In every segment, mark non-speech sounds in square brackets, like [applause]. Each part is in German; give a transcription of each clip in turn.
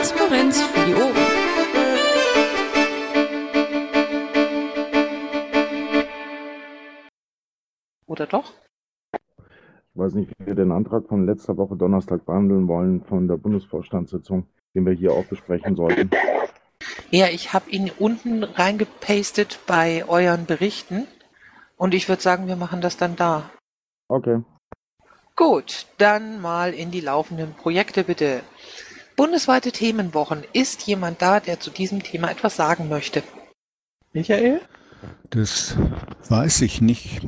Transparenz für die Ohren. Oder doch? Ich weiß nicht, wie wir den Antrag von letzter Woche Donnerstag behandeln wollen von der Bundesvorstandssitzung, den wir hier auch besprechen sollten. Ja, ich habe ihn unten reingepastet bei euren Berichten und ich würde sagen, wir machen das dann da. Okay. Gut, dann mal in die laufenden Projekte bitte. Bundesweite Themenwochen. Ist jemand da, der zu diesem Thema etwas sagen möchte? Michael? Das weiß ich nicht,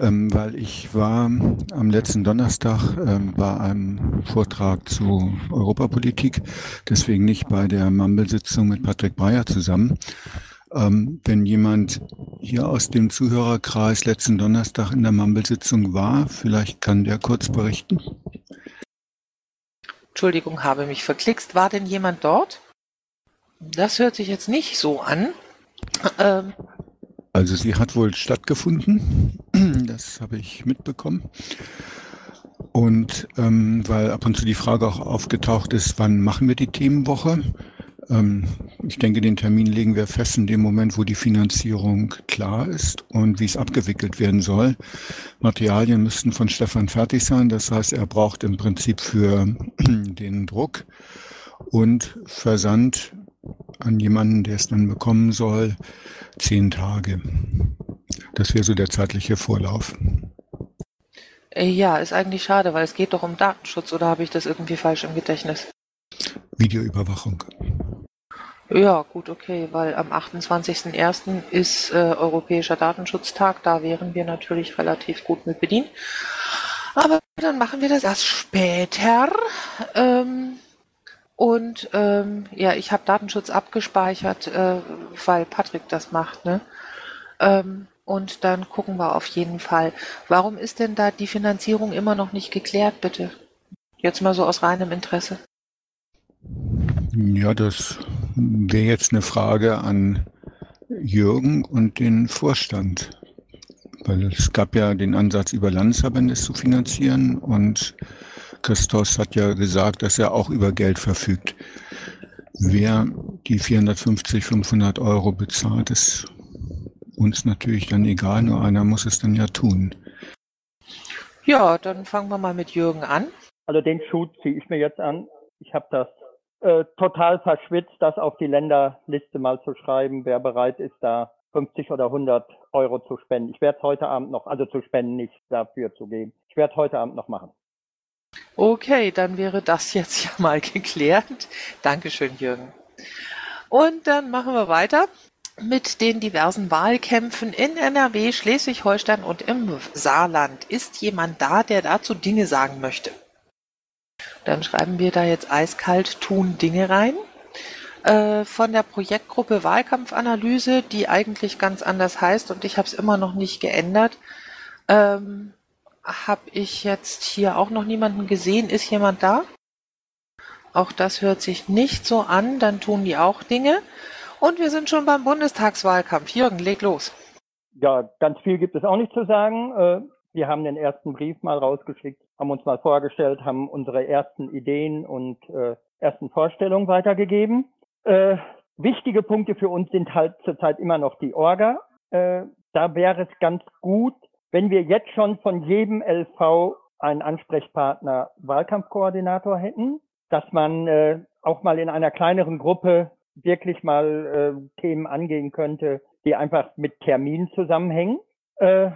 ähm, weil ich war am letzten Donnerstag ähm, bei einem Vortrag zu Europapolitik, deswegen nicht bei der Mumble-Sitzung mit Patrick Breyer zusammen. Ähm, wenn jemand hier aus dem Zuhörerkreis letzten Donnerstag in der Mumble-Sitzung war, vielleicht kann der kurz berichten. Entschuldigung, habe mich verklickst. War denn jemand dort? Das hört sich jetzt nicht so an. Ähm, also sie hat wohl stattgefunden, [clears throat] das habe ich mitbekommen. Und ähm, weil ab und zu die Frage auch aufgetaucht ist, wann machen wir die Themenwoche? Ähm, ich denke, den Termin legen wir fest in dem Moment, wo die Finanzierung klar ist und wie es abgewickelt werden soll. Materialien müssten von Stefan fertig sein. Das heißt, er braucht im Prinzip für [clears throat] den Druck und Versand an jemanden, der es dann bekommen soll, zehn Tage. Das wäre so der zeitliche Vorlauf. Äh, ja, ist eigentlich schade, weil es geht doch um Datenschutz oder habe ich das irgendwie falsch im Gedächtnis? Videoüberwachung. Ja, gut, okay, weil am 28.01. ist äh, Europäischer Datenschutztag, da wären wir natürlich relativ gut mit bedient. Aber dann machen wir das erst später. Ähm, und ähm, ja, ich habe Datenschutz abgespeichert, äh, weil Patrick das macht. Ne? Ähm, und dann gucken wir auf jeden Fall. Warum ist denn da die Finanzierung immer noch nicht geklärt, bitte? Jetzt mal so aus reinem Interesse. Ja, das wäre jetzt eine Frage an Jürgen und den Vorstand. Weil es gab ja den Ansatz, über Landesverbände zu finanzieren und Christos hat ja gesagt, dass er auch über Geld verfügt. Wer die 450, 500 Euro bezahlt, ist uns natürlich dann egal, nur einer muss es dann ja tun. Ja, dann fangen wir mal mit Jürgen an. Also den Schuh ziehe ich mir jetzt an. Ich habe das äh, total verschwitzt, das auf die Länderliste mal zu schreiben, wer bereit ist, da 50 oder 100 Euro zu spenden. Ich werde es heute Abend noch, also zu spenden, nicht dafür zu geben. Ich werde heute Abend noch machen. Okay, dann wäre das jetzt ja mal [laughs] geklärt. Dankeschön, Jürgen. Und dann machen wir weiter mit den diversen Wahlkämpfen in NRW, Schleswig-Holstein und im Saarland. Ist jemand da, der dazu Dinge sagen möchte? Dann schreiben wir da jetzt eiskalt tun Dinge rein. Äh, von der Projektgruppe Wahlkampfanalyse, die eigentlich ganz anders heißt und ich habe es immer noch nicht geändert. Ähm, habe ich jetzt hier auch noch niemanden gesehen. Ist jemand da? Auch das hört sich nicht so an. Dann tun die auch Dinge. Und wir sind schon beim Bundestagswahlkampf. Jürgen, leg los. Ja, ganz viel gibt es auch nicht zu sagen. Äh, wir haben den ersten Brief mal rausgeschickt, haben uns mal vorgestellt, haben unsere ersten Ideen und äh, ersten Vorstellungen weitergegeben. Äh, wichtige Punkte für uns sind halt zurzeit immer noch die Orga. Äh, da wäre es ganz gut, wenn wir jetzt schon von jedem LV einen Ansprechpartner Wahlkampfkoordinator hätten, dass man äh, auch mal in einer kleineren Gruppe wirklich mal äh, Themen angehen könnte, die einfach mit Terminen zusammenhängen. Äh,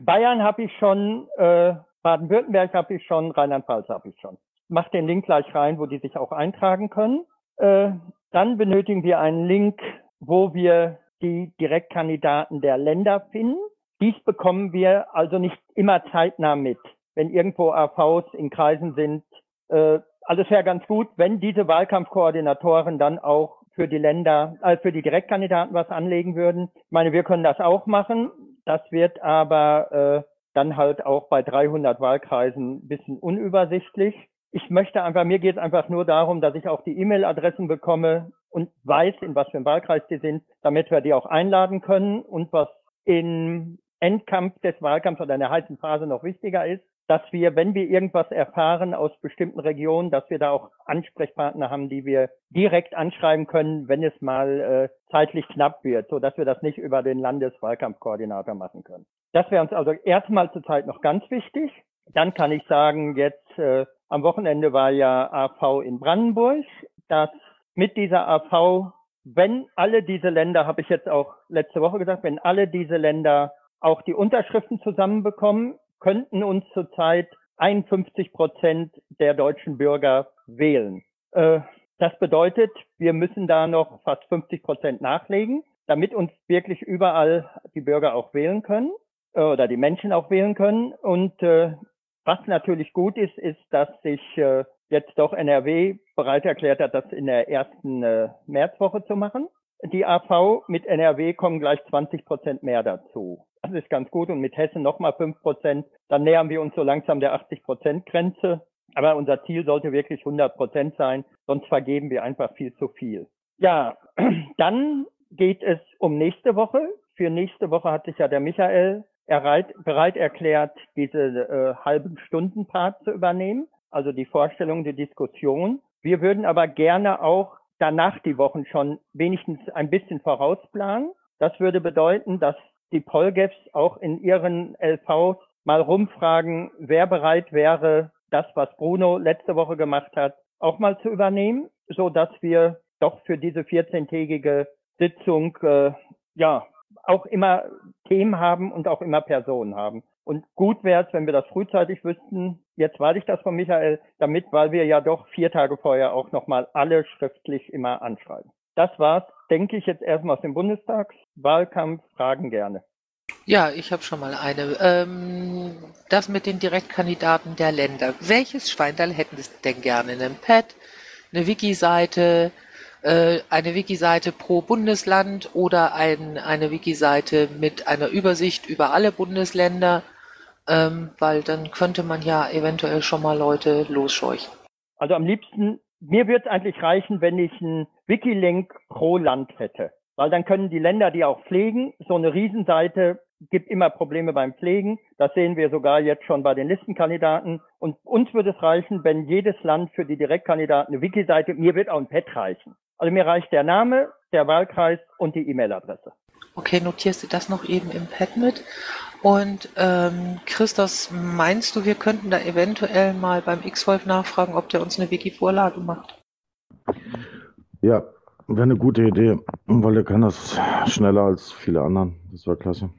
Bayern habe ich schon, äh, Baden-Württemberg habe ich schon, Rheinland-Pfalz habe ich schon. Mach den Link gleich rein, wo die sich auch eintragen können. Äh, dann benötigen wir einen Link, wo wir die Direktkandidaten der Länder finden. Dies bekommen wir also nicht immer zeitnah mit. Wenn irgendwo AVs in Kreisen sind, äh, alles wäre ganz gut, wenn diese Wahlkampfkoordinatoren dann auch für die Länder, äh, für die Direktkandidaten was anlegen würden. Ich meine, wir können das auch machen. Das wird aber äh, dann halt auch bei 300 Wahlkreisen ein bisschen unübersichtlich. Ich möchte einfach, mir geht es einfach nur darum, dass ich auch die E-Mail-Adressen bekomme und weiß, in was für einem Wahlkreis die sind, damit wir die auch einladen können. Und was im Endkampf des Wahlkampfs oder in der heißen Phase noch wichtiger ist, dass wir, wenn wir irgendwas erfahren aus bestimmten Regionen, dass wir da auch Ansprechpartner haben, die wir direkt anschreiben können, wenn es mal äh, zeitlich knapp wird, so dass wir das nicht über den Landeswahlkampfkoordinator machen können. Das wäre uns also erstmal zurzeit noch ganz wichtig. Dann kann ich sagen, jetzt äh, am Wochenende war ja AV in Brandenburg, dass mit dieser AV, wenn alle diese Länder, habe ich jetzt auch letzte Woche gesagt, wenn alle diese Länder auch die Unterschriften zusammenbekommen, könnten uns zurzeit 51 Prozent der deutschen Bürger wählen. Äh, das bedeutet, wir müssen da noch fast 50 Prozent nachlegen, damit uns wirklich überall die Bürger auch wählen können äh, oder die Menschen auch wählen können. Und äh, was natürlich gut ist, ist, dass sich äh, jetzt doch NRW bereit erklärt hat, das in der ersten äh, Märzwoche zu machen. Die AV mit NRW kommen gleich 20 Prozent mehr dazu. Das ist ganz gut und mit Hessen nochmal fünf Prozent. Dann nähern wir uns so langsam der 80 Prozent Grenze. Aber unser Ziel sollte wirklich 100 Prozent sein, sonst vergeben wir einfach viel zu viel. Ja, [clears throat] dann geht es um nächste Woche. Für nächste Woche hat sich ja der Michael erreit, bereit erklärt, diese äh, halben Stunden Part zu übernehmen, also die Vorstellung, die Diskussion. Wir würden aber gerne auch danach die Wochen schon wenigstens ein bisschen vorausplanen. Das würde bedeuten, dass die Polgefs auch in ihren LVs mal rumfragen, wer bereit wäre, das, was Bruno letzte Woche gemacht hat, auch mal zu übernehmen, so dass wir doch für diese 14-tägige Sitzung äh, ja auch immer Themen haben und auch immer Personen haben. Und gut wäre es, wenn wir das frühzeitig wüssten. Jetzt warte ich das von Michael, damit, weil wir ja doch vier Tage vorher auch nochmal alle schriftlich immer anschreiben. Das war's, denke ich, jetzt erstmal aus dem Bundestagswahlkampf. Fragen gerne. Ja, ich habe schon mal eine. Ähm, das mit den Direktkandidaten der Länder. Welches Schweindal hätten Sie denn gerne? Ein Pad, eine Wiki-Seite, äh, eine Wiki-Seite pro Bundesland oder ein, eine Wiki-Seite mit einer Übersicht über alle Bundesländer? Ähm, weil dann könnte man ja eventuell schon mal Leute losscheuchen. Also am liebsten, mir es eigentlich reichen, wenn ich einen Wikilink pro Land hätte. Weil dann können die Länder die auch pflegen. So eine Riesenseite gibt immer Probleme beim Pflegen. Das sehen wir sogar jetzt schon bei den Listenkandidaten. Und uns würde es reichen, wenn jedes Land für die Direktkandidaten eine Wiki-Seite, mir wird auch ein Pad reichen. Also mir reicht der Name, der Wahlkreis und die E-Mail-Adresse. Okay, notierst du das noch eben im Pad mit? Und ähm, Christos, meinst du, wir könnten da eventuell mal beim X-Wolf nachfragen, ob der uns eine Wiki-Vorlage macht? Ja, Wäre eine gute Idee, weil er kann das schneller als viele anderen. Das war klasse.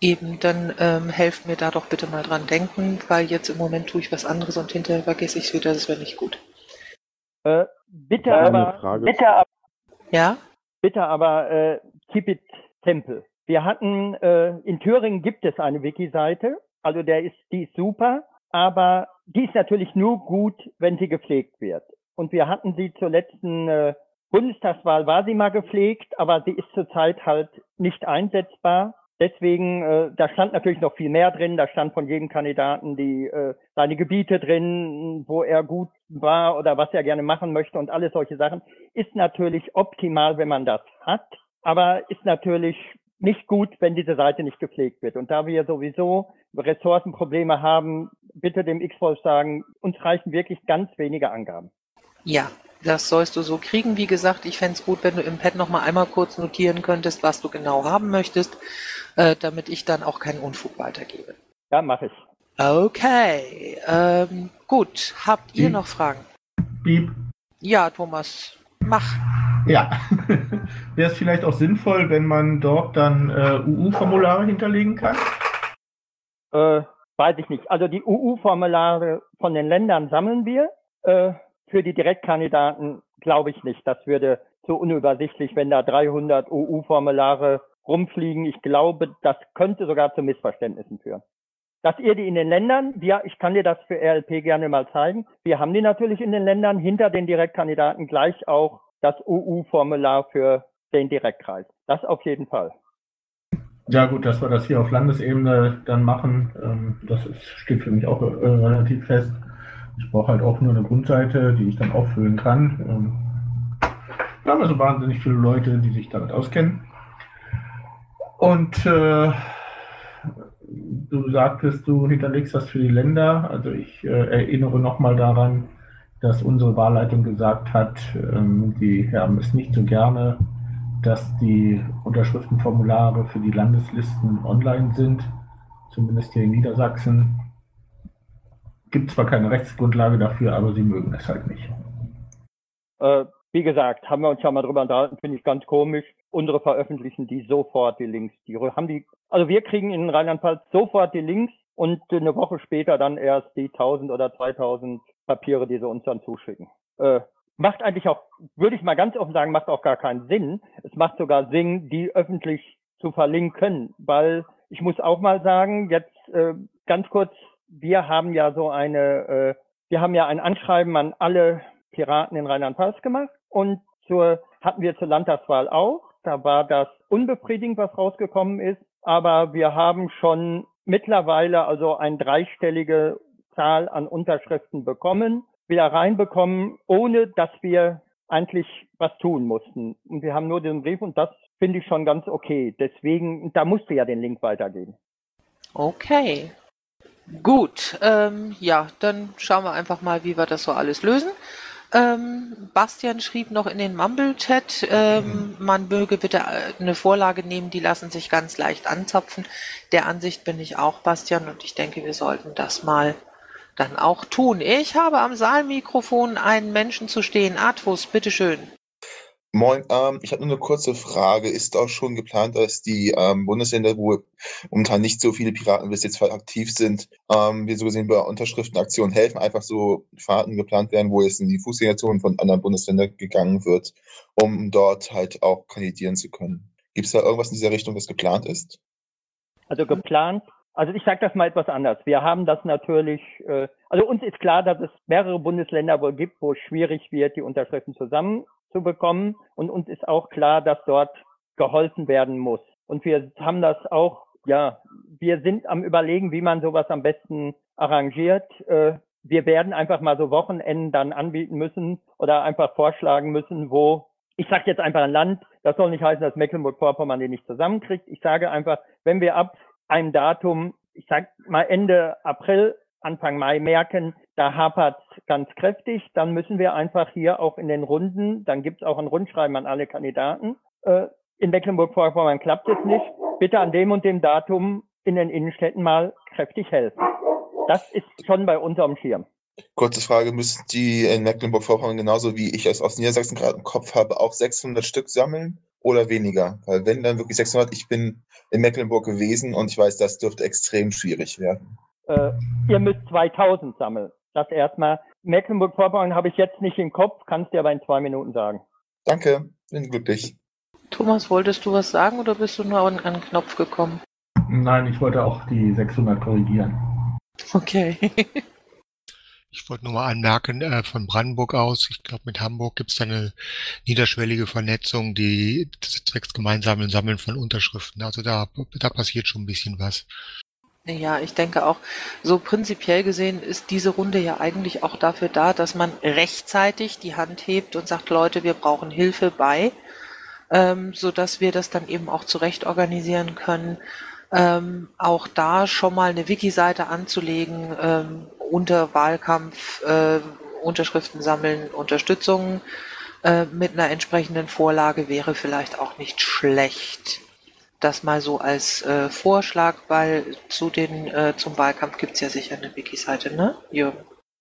Eben, dann ähm, helft mir da doch bitte mal dran denken, weil jetzt im Moment tue ich was anderes und hinterher vergesse ich es wieder, das wäre nicht gut. Äh, bitte aber, bitte aber, ja? Bitte aber, äh, keep it simple. Wir hatten, äh, in Thüringen gibt es eine Wiki-Seite, also der ist, die ist super, aber die ist natürlich nur gut, wenn sie gepflegt wird. Und wir hatten sie zur letzten äh, Bundestagswahl war sie mal gepflegt, aber sie ist zurzeit halt nicht einsetzbar. Deswegen, äh, da stand natürlich noch viel mehr drin. Da stand von jedem Kandidaten die äh, seine Gebiete drin, wo er gut war oder was er gerne machen möchte und alles solche Sachen. Ist natürlich optimal, wenn man das hat, aber ist natürlich nicht gut, wenn diese Seite nicht gepflegt wird. Und da wir sowieso Ressourcenprobleme haben, bitte dem X-Wolf sagen, uns reichen wirklich ganz wenige Angaben. Ja, das sollst du so kriegen. Wie gesagt, ich fände es gut, wenn du im Pad noch mal einmal kurz notieren könntest, was du genau haben möchtest, äh, damit ich dann auch keinen Unfug weitergebe. Ja, mache ich. Okay, ähm, gut. Habt ihr Piep. noch Fragen? Piep. Ja, Thomas, mach. Ja, wäre es vielleicht auch sinnvoll, wenn man dort dann äh, UU-Formulare hinterlegen kann? Äh, weiß ich nicht. Also die UU-Formulare von den Ländern sammeln wir. Äh, für die Direktkandidaten glaube ich nicht. Das würde zu unübersichtlich, wenn da 300 EU-Formulare rumfliegen. Ich glaube, das könnte sogar zu Missverständnissen führen. Dass ihr die in den Ländern, ja, ich kann dir das für RLP gerne mal zeigen. Wir haben die natürlich in den Ländern hinter den Direktkandidaten gleich auch das EU-Formular für den Direktkreis. Das auf jeden Fall. Ja gut, dass wir das hier auf Landesebene dann machen, ähm, das ist, steht für mich auch äh, relativ fest. Ich brauche halt auch nur eine Grundseite, die ich dann auffüllen kann. Ähm, wir haben also wahnsinnig viele Leute, die sich damit auskennen. Und äh, du sagtest, du hinterlegst das für die Länder. Also ich äh, erinnere nochmal daran, dass unsere Wahlleitung gesagt hat, ähm, die haben es nicht so gerne, dass die Unterschriftenformulare für die Landeslisten online sind, zumindest hier in Niedersachsen. Gibt zwar keine Rechtsgrundlage dafür, aber sie mögen es halt nicht. Äh, wie gesagt, haben wir uns ja mal drüber unterhalten, finde ich ganz komisch. Unsere veröffentlichen die sofort die Links. Die haben die, also wir kriegen in Rheinland-Pfalz sofort die Links und eine Woche später dann erst die 1000 oder 2000 Papiere, die sie uns dann zuschicken. Äh, macht eigentlich auch, würde ich mal ganz offen sagen, macht auch gar keinen Sinn. Es macht sogar Sinn, die öffentlich zu verlinken, weil ich muss auch mal sagen, jetzt äh, ganz kurz, wir haben ja so eine, äh, wir haben ja ein Anschreiben an alle Piraten in Rheinland-Pfalz gemacht und zur, hatten wir zur Landtagswahl auch. Da war das unbefriedigend, was rausgekommen ist, aber wir haben schon mittlerweile also eine dreistellige Zahl an Unterschriften bekommen, wieder reinbekommen, ohne dass wir eigentlich was tun mussten. Und wir haben nur den Brief und das finde ich schon ganz okay. Deswegen, da musste ja den Link weitergeben. Okay. Gut, ähm, ja, dann schauen wir einfach mal, wie wir das so alles lösen. Ähm, Bastian schrieb noch in den Mumble-Chat, ähm, man möge bitte äh, eine Vorlage nehmen, die lassen sich ganz leicht anzapfen. Der Ansicht bin ich auch, Bastian, und ich denke, wir sollten das mal dann auch tun. Ich habe am Saalmikrofon einen Menschen zu stehen. Atvus, bitteschön. Moin, ähm, ich habe nur eine kurze Frage. Ist auch schon geplant, dass die ähm, Bundesländer, wo momentan nicht so viele Piraten bis jetzt aktiv sind, ähm, wir so gesehen bei Unterschriftenaktionen helfen, einfach so Fahrten geplant werden, wo jetzt in die Fußgängerzonen von anderen Bundesländern gegangen wird, um dort halt auch kandidieren zu können. Gibt es da irgendwas in dieser Richtung, das geplant ist? Also geplant also ich sage das mal etwas anders. Wir haben das natürlich, äh, also uns ist klar, dass es mehrere Bundesländer wohl gibt, wo es schwierig wird, die Unterschriften zusammenzubekommen. Und uns ist auch klar, dass dort geholfen werden muss. Und wir haben das auch, ja, wir sind am Überlegen, wie man sowas am besten arrangiert. Äh, wir werden einfach mal so Wochenenden dann anbieten müssen oder einfach vorschlagen müssen, wo ich sage jetzt einfach ein Land, das soll nicht heißen, dass Mecklenburg-Vorpommern den nicht zusammenkriegt. Ich sage einfach, wenn wir ab einem Datum, ich sag mal Ende April, Anfang Mai merken, da hapert ganz kräftig, dann müssen wir einfach hier auch in den Runden, dann gibt es auch ein Rundschreiben an alle Kandidaten. Äh, in Mecklenburg-Vorpommern klappt es nicht. Bitte an dem und dem Datum in den Innenstädten mal kräftig helfen. Das ist schon bei unserem Schirm. Kurze Frage, müssen die in Mecklenburg-Vorpommern genauso wie ich es aus Niedersachsen gerade im Kopf habe, auch 600 Stück sammeln? Oder weniger? Weil wenn dann wirklich 600, ich bin in Mecklenburg gewesen und ich weiß, das dürfte extrem schwierig werden. Äh, ihr müsst 2000 sammeln. Das erstmal. Mecklenburg-Vorpommern habe ich jetzt nicht im Kopf, kannst dir aber in zwei Minuten sagen. Danke, bin glücklich. Thomas, wolltest du was sagen oder bist du nur an, an den Knopf gekommen? Nein, ich wollte auch die 600 korrigieren. Okay. [laughs] Ich wollte nur mal anmerken, äh, von Brandenburg aus, ich glaube mit Hamburg gibt es eine niederschwellige Vernetzung, die zwecks gemeinsamen Sammeln von Unterschriften. Also da, da passiert schon ein bisschen was. Ja, ich denke auch, so prinzipiell gesehen ist diese Runde ja eigentlich auch dafür da, dass man rechtzeitig die Hand hebt und sagt, Leute, wir brauchen Hilfe bei, ähm, so dass wir das dann eben auch zurecht organisieren können. Ähm, auch da schon mal eine Wiki-Seite anzulegen, ähm, unter Wahlkampf äh, Unterschriften sammeln, Unterstützung äh, mit einer entsprechenden Vorlage wäre vielleicht auch nicht schlecht. Das mal so als äh, Vorschlag, weil zu den äh, zum Wahlkampf gibt's ja sicher eine Wiki-Seite, ne, Jürgen?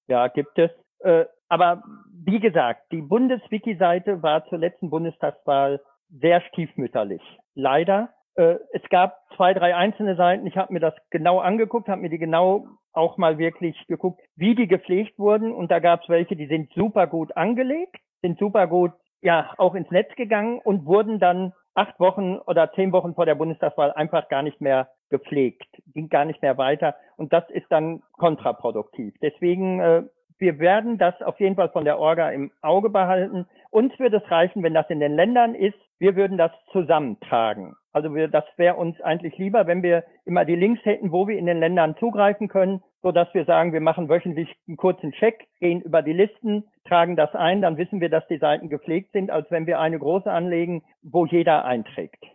Ja, gibt es. Äh, aber wie gesagt, die Bundeswiki-Seite war zur letzten Bundestagswahl sehr stiefmütterlich. Leider. Äh, es gab zwei, drei einzelne Seiten. Ich habe mir das genau angeguckt, habe mir die genau auch mal wirklich geguckt, wie die gepflegt wurden. Und da gab es welche, die sind super gut angelegt, sind super gut ja auch ins Netz gegangen und wurden dann acht Wochen oder zehn Wochen vor der Bundestagswahl einfach gar nicht mehr gepflegt, ging gar nicht mehr weiter. Und das ist dann kontraproduktiv. Deswegen, äh, wir werden das auf jeden Fall von der Orga im Auge behalten. Uns würde es reichen, wenn das in den Ländern ist. Wir würden das zusammentragen. Also wir, das wäre uns eigentlich lieber, wenn wir immer die Links hätten, wo wir in den Ländern zugreifen können, so dass wir sagen, wir machen wöchentlich einen kurzen Check, gehen über die Listen, tragen das ein, dann wissen wir, dass die Seiten gepflegt sind, als wenn wir eine große anlegen, wo jeder einträgt.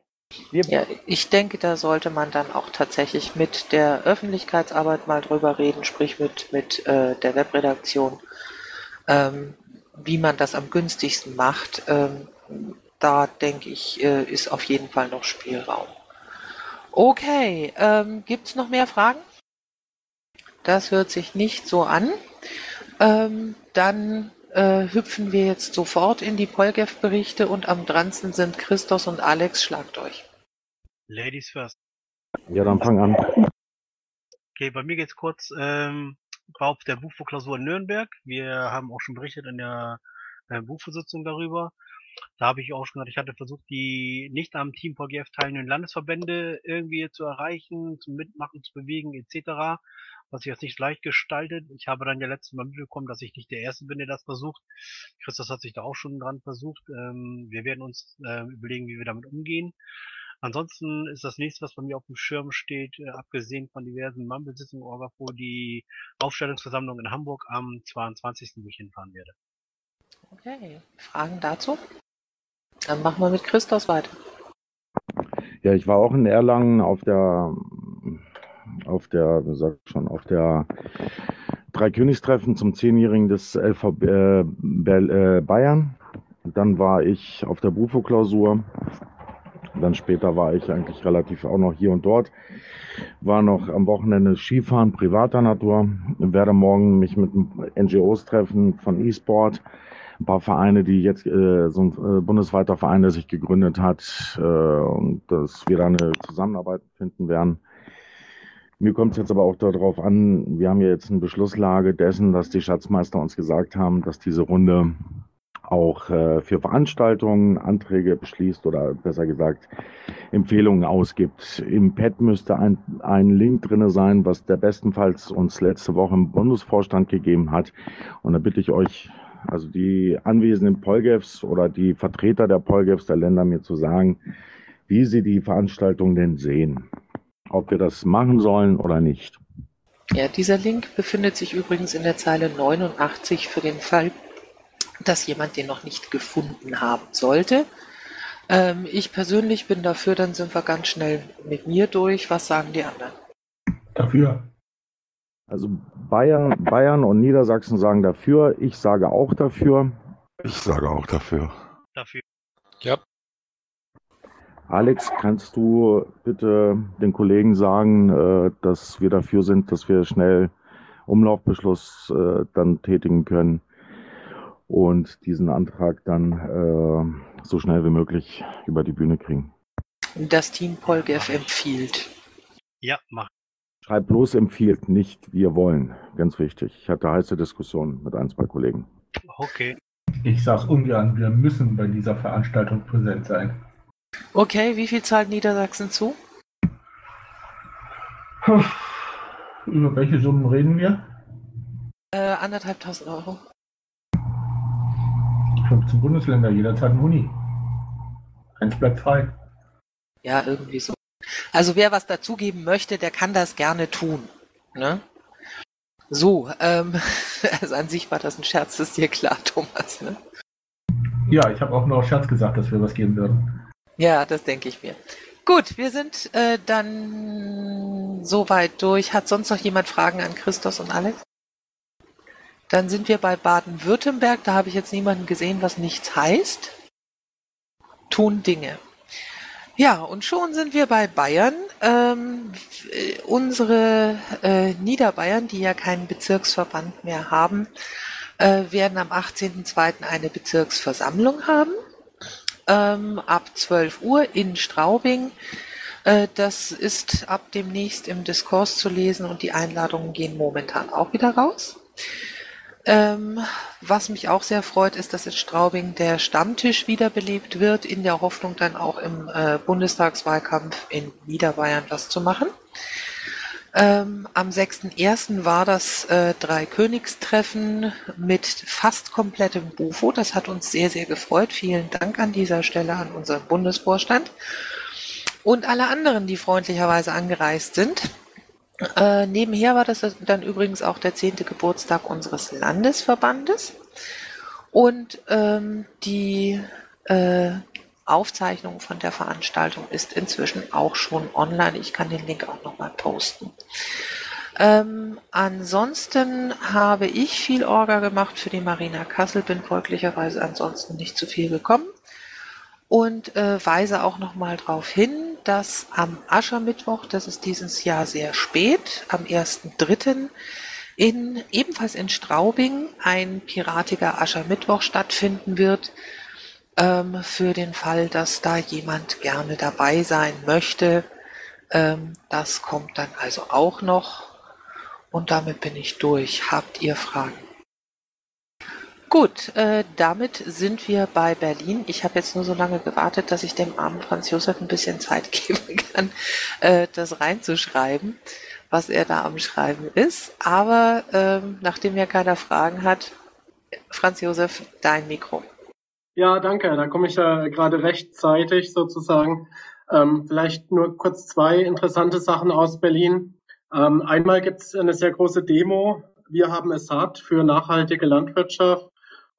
Ja, ich denke, da sollte man dann auch tatsächlich mit der Öffentlichkeitsarbeit mal drüber reden, sprich mit, mit äh, der Webredaktion, ähm, wie man das am günstigsten macht. Ähm, da denke ich, äh, ist auf jeden Fall noch Spielraum. Okay, ähm, gibt es noch mehr Fragen? Das hört sich nicht so an. Ähm, dann hüpfen wir jetzt sofort in die Polgef-Berichte und am dransten sind Christos und Alex. Schlagt euch. Ladies first. Ja, dann fang an. Okay, bei mir geht's kurz. Ähm, auf der Bufo-Klausur in Nürnberg. Wir haben auch schon berichtet in der äh, Bufo-Sitzung darüber. Da habe ich auch schon gesagt, ich hatte versucht, die nicht am Team VGF teilnehmenden Landesverbände irgendwie zu erreichen, zum Mitmachen, zu bewegen, etc was sich jetzt nicht leicht gestaltet. Ich habe dann ja letztes Mal mitbekommen, dass ich nicht der Erste bin, der das versucht. Christus hat sich da auch schon dran versucht. Ähm, wir werden uns äh, überlegen, wie wir damit umgehen. Ansonsten ist das nächste, was bei mir auf dem Schirm steht, äh, abgesehen von diversen Mumble-Sitzungen Orgafo, die Aufstellungsversammlung in Hamburg am 22. wo ich hinfahren werde. Okay, Fragen dazu? Dann machen wir mit Christos weiter. Ja, ich war auch in Erlangen auf der auf der, wie sagt schon, auf der Dreikönigstreffen zum Zehnjährigen des LV äh, äh, Bayern. Dann war ich auf der Bufo-Klausur. Dann später war ich eigentlich relativ auch noch hier und dort. War noch am Wochenende Skifahren privater Natur. Werde morgen mich mit NGOs treffen von E-Sport. Ein paar Vereine, die jetzt äh, so ein äh, bundesweiter Verein, der sich gegründet hat, äh, und dass wir da eine Zusammenarbeit finden werden. Mir kommt es jetzt aber auch darauf an, wir haben ja jetzt eine Beschlusslage dessen, dass die Schatzmeister uns gesagt haben, dass diese Runde auch äh, für Veranstaltungen Anträge beschließt oder besser gesagt Empfehlungen ausgibt. Im Pad müsste ein, ein Link drin sein, was der bestenfalls uns letzte Woche im Bundesvorstand gegeben hat. Und da bitte ich euch, also die anwesenden Polgefs oder die Vertreter der Polgefs der Länder mir zu sagen, wie sie die Veranstaltung denn sehen ob wir das machen sollen oder nicht. Ja, dieser Link befindet sich übrigens in der Zeile 89 für den Fall, dass jemand den noch nicht gefunden haben sollte. Ähm, ich persönlich bin dafür, dann sind wir ganz schnell mit mir durch. Was sagen die anderen? Dafür. Also Bayern, Bayern und Niedersachsen sagen dafür. Ich sage auch dafür. Ich sage auch dafür. Dafür. Ja. Alex, kannst du bitte den Kollegen sagen, äh, dass wir dafür sind, dass wir schnell Umlaufbeschluss äh, dann tätigen können und diesen Antrag dann äh, so schnell wie möglich über die Bühne kriegen? Das Team Polgef empfiehlt. Ja, mach. Schreib bloß empfiehlt, nicht wir wollen. Ganz wichtig. Ich hatte heiße Diskussionen mit ein, zwei Kollegen. Okay. Ich sage ungern, wir müssen bei dieser Veranstaltung präsent sein. Okay, wie viel zahlt Niedersachsen zu? Über welche Summen reden wir? Äh, anderthalbtausend Euro. 15 Bundesländer, jederzeit ein Uni. Eins bleibt frei. Ja, irgendwie so. Also wer was dazugeben möchte, der kann das gerne tun. Ne? So, ähm, [laughs] also an sich war das ein Scherz, ist dir klar, [laughs] Thomas, ne? Ja, ich habe auch nur auf Scherz gesagt, dass wir was geben würden. Ja, das denke ich mir. Gut, wir sind äh, dann soweit durch. Hat sonst noch jemand Fragen an Christos und Alex? Dann sind wir bei Baden-Württemberg. Da habe ich jetzt niemanden gesehen, was nichts heißt. Tun Dinge. Ja, und schon sind wir bei Bayern. Ähm, unsere äh, Niederbayern, die ja keinen Bezirksverband mehr haben, äh, werden am 18.02. eine Bezirksversammlung haben ähm, ab 12 Uhr in Straubing. Äh, das ist ab demnächst im Diskurs zu lesen und die Einladungen gehen momentan auch wieder raus. Ähm, was mich auch sehr freut, ist, dass in Straubing der Stammtisch wiederbelebt wird, in der Hoffnung dann auch im äh, Bundestagswahlkampf in Niederbayern was zu machen. Ähm, am 6.1. war das äh, Dreikönigstreffen mit fast komplettem Bufo. Das hat uns sehr, sehr gefreut. Vielen Dank an dieser Stelle an unseren Bundesvorstand und alle anderen, die freundlicherweise angereist sind. Äh, nebenher war das dann übrigens auch der zehnte Geburtstag unseres Landesverbandes. Und ähm, die äh, Aufzeichnung von der Veranstaltung ist inzwischen auch schon online. Ich kann den Link auch nochmal posten. Ähm, ansonsten habe ich viel Orga gemacht für die Marina Kassel, bin folglicherweise ansonsten nicht zu viel gekommen und äh, weise auch nochmal darauf hin, dass am Aschermittwoch, das ist dieses Jahr sehr spät, am 1.3., in, ebenfalls in Straubing ein piratiger Aschermittwoch stattfinden wird, ähm, für den Fall, dass da jemand gerne dabei sein möchte. Ähm, das kommt dann also auch noch. Und damit bin ich durch. Habt ihr Fragen? Gut, äh, damit sind wir bei Berlin. Ich habe jetzt nur so lange gewartet, dass ich dem armen Franz Josef ein bisschen Zeit [laughs] geben kann, äh, das reinzuschreiben, was er da am Schreiben ist. Aber ähm, nachdem ja keiner Fragen hat, Franz Josef, dein Mikro. Ja, danke. Da komme ich ja gerade rechtzeitig sozusagen. Ähm, vielleicht nur kurz zwei interessante Sachen aus Berlin. Ähm, einmal gibt es eine sehr große Demo. Wir haben es satt für nachhaltige Landwirtschaft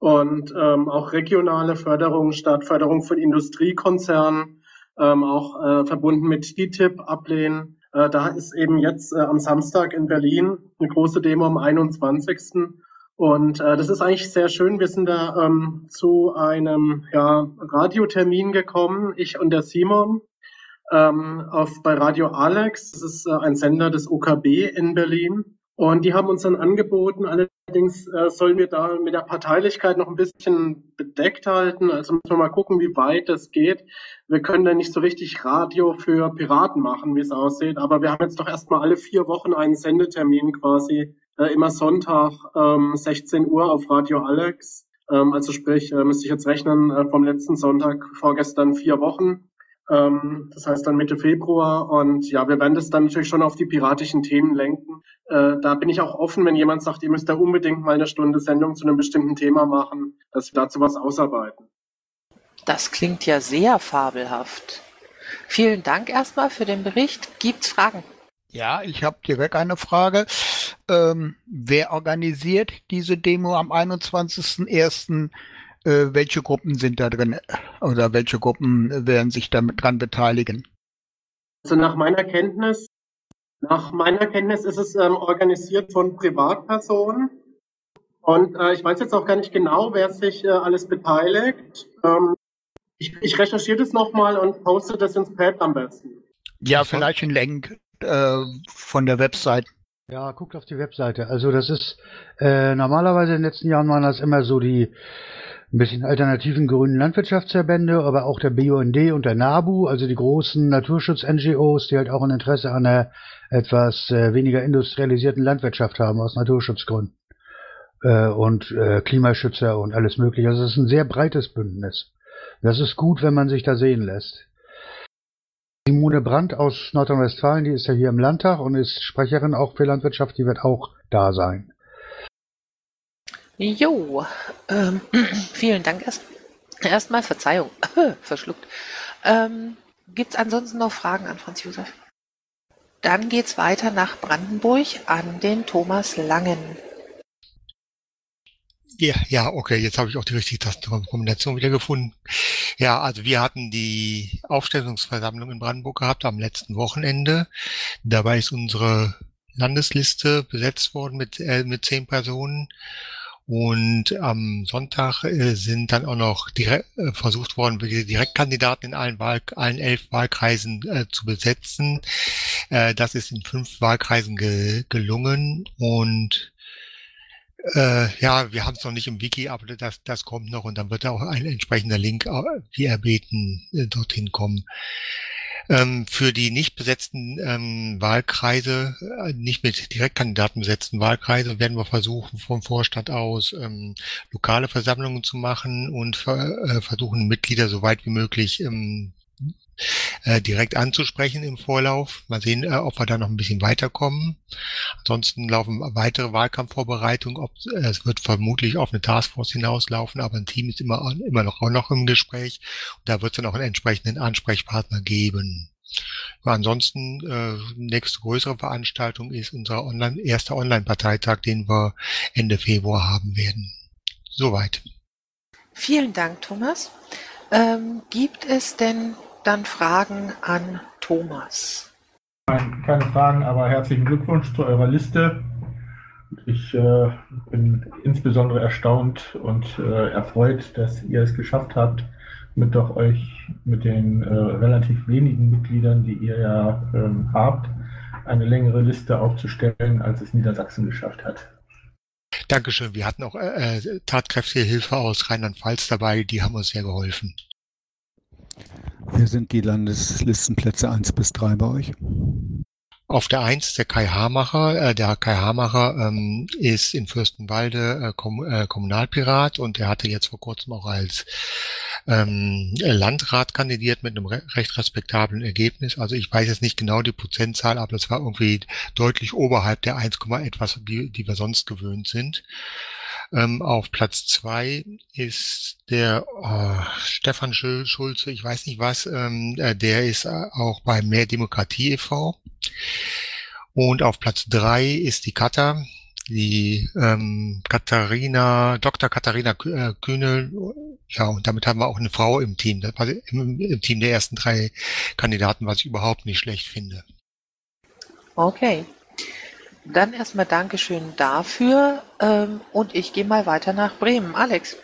und ähm, auch regionale Förderung statt Förderung von Industriekonzernen, ähm, auch äh, verbunden mit TTIP ablehnen. Äh, da ist eben jetzt äh, am Samstag in Berlin eine große Demo am 21. Und äh, das ist eigentlich sehr schön. Wir sind da ähm, zu einem ja, Radiotermin gekommen, ich und der Simon, ähm, auf, bei Radio Alex. Das ist äh, ein Sender des OKB in Berlin. Und die haben uns dann angeboten, allerdings äh, sollen wir da mit der Parteilichkeit noch ein bisschen bedeckt halten. Also müssen wir mal gucken, wie weit das geht. Wir können da nicht so richtig Radio für Piraten machen, wie es aussieht. Aber wir haben jetzt doch erstmal alle vier Wochen einen Sendetermin quasi, äh, immer Sonntag, ähm, 16 Uhr auf Radio Alex. Ähm, also sprich, äh, müsste ich jetzt rechnen, äh, vom letzten Sonntag vorgestern vier Wochen. Ähm, das heißt dann Mitte Februar. Und ja, wir werden das dann natürlich schon auf die piratischen Themen lenken. Äh, da bin ich auch offen, wenn jemand sagt, ihr müsst da unbedingt mal eine Stunde Sendung zu einem bestimmten Thema machen, dass wir dazu was ausarbeiten. Das klingt ja sehr fabelhaft. Vielen Dank erstmal für den Bericht. Gibt's Fragen? Ja, ich habe direkt eine Frage. Ähm, wer organisiert diese Demo am 21.01.? Äh, welche Gruppen sind da drin oder welche Gruppen werden sich damit dran beteiligen? Also nach meiner Kenntnis, nach meiner Kenntnis ist es ähm, organisiert von Privatpersonen. Und äh, ich weiß jetzt auch gar nicht genau, wer sich äh, alles beteiligt. Ähm, ich, ich recherchiere das nochmal und poste das ins Pad am besten. Ja, vielleicht ein Link äh, von der Website. Ja, guckt auf die Webseite. Also das ist äh, normalerweise in den letzten Jahren waren das immer so die ein bisschen alternativen grünen Landwirtschaftsverbände, aber auch der BUND und der NABU, also die großen Naturschutz-NGOs, die halt auch ein Interesse an einer etwas äh, weniger industrialisierten Landwirtschaft haben aus Naturschutzgründen. Äh, und äh, Klimaschützer und alles mögliche. Also es ist ein sehr breites Bündnis. Das ist gut, wenn man sich da sehen lässt. Simone Brandt aus Nordrhein-Westfalen, die ist ja hier im Landtag und ist Sprecherin auch für Landwirtschaft, die wird auch da sein. Jo, ähm, [clears throat] vielen Dank erst, erstmal. Verzeihung, [laughs] verschluckt. Ähm, Gibt es ansonsten noch Fragen an Franz Josef? Dann geht's weiter nach Brandenburg an den Thomas Langen. Ja, ja, okay, jetzt habe ich auch die richtige Tastenkombination wieder gefunden. Ja, also wir hatten die Aufstellungsversammlung in Brandenburg gehabt am letzten Wochenende. Dabei ist unsere Landesliste besetzt worden mit, äh, mit zehn Personen. Und am Sonntag äh, sind dann auch noch direkt, äh, versucht worden, Direktkandidaten in allen, Wahl, allen elf Wahlkreisen äh, zu besetzen. Äh, das ist in fünf Wahlkreisen ge gelungen und äh, ja, wir haben es noch nicht im Wiki, aber das, das kommt noch und dann wird auch ein entsprechender Link, wie erbeten, dorthin kommen. Ähm, für die nicht besetzten ähm, Wahlkreise, äh, nicht mit Direktkandidaten besetzten Wahlkreise, werden wir versuchen, vom Vorstand aus ähm, lokale Versammlungen zu machen und ver äh, versuchen, Mitglieder so weit wie möglich ähm, äh, direkt anzusprechen im Vorlauf. Mal sehen, äh, ob wir da noch ein bisschen weiterkommen. Ansonsten laufen weitere Wahlkampfvorbereitungen. Ob, äh, es wird vermutlich auf eine Taskforce hinauslaufen, aber ein Team ist immer, immer noch, auch noch im Gespräch. Und da wird es dann auch einen entsprechenden Ansprechpartner geben. Ansonsten äh, nächste größere Veranstaltung ist unser Online, erster Online-Parteitag, den wir Ende Februar haben werden. Soweit. Vielen Dank, Thomas. Ähm, gibt es denn dann Fragen an Thomas? Nein, keine Fragen, aber herzlichen Glückwunsch zu eurer Liste. Ich äh, bin insbesondere erstaunt und äh, erfreut, dass ihr es geschafft habt, mit doch euch mit den äh, relativ wenigen Mitgliedern, die ihr ja ähm, habt, eine längere Liste aufzustellen, als es Niedersachsen geschafft hat. Dankeschön. Wir hatten auch äh, äh tatkräftige Hilfe aus Rheinland-Pfalz dabei, die haben uns sehr geholfen. Wer sind die Landeslistenplätze 1 bis 3 bei euch? Auf der Eins der Kai Hamacher. Äh, der Kai Hamacher ähm, ist in Fürstenwalde äh, Kom äh, Kommunalpirat und er hatte jetzt vor kurzem auch als ähm, Landrat kandidiert mit einem re recht respektablen Ergebnis. Also ich weiß jetzt nicht genau die Prozentzahl, aber das war irgendwie deutlich oberhalb der 1, etwas, die, die wir sonst gewöhnt sind. Ähm, auf Platz zwei ist der oh, Stefan Schulze, ich weiß nicht was, ähm, äh, der ist äh, auch bei Mehr Demokratie e.V. Und auf Platz drei ist die Kata, die ähm, Katharina, Dr. Katharina äh, Kühnel. Ja, und damit haben wir auch eine Frau im Team, im, im Team der ersten drei Kandidaten, was ich überhaupt nicht schlecht finde. Okay. Dann erstmal Dankeschön dafür ähm, und ich gehe mal weiter nach Bremen. Alex.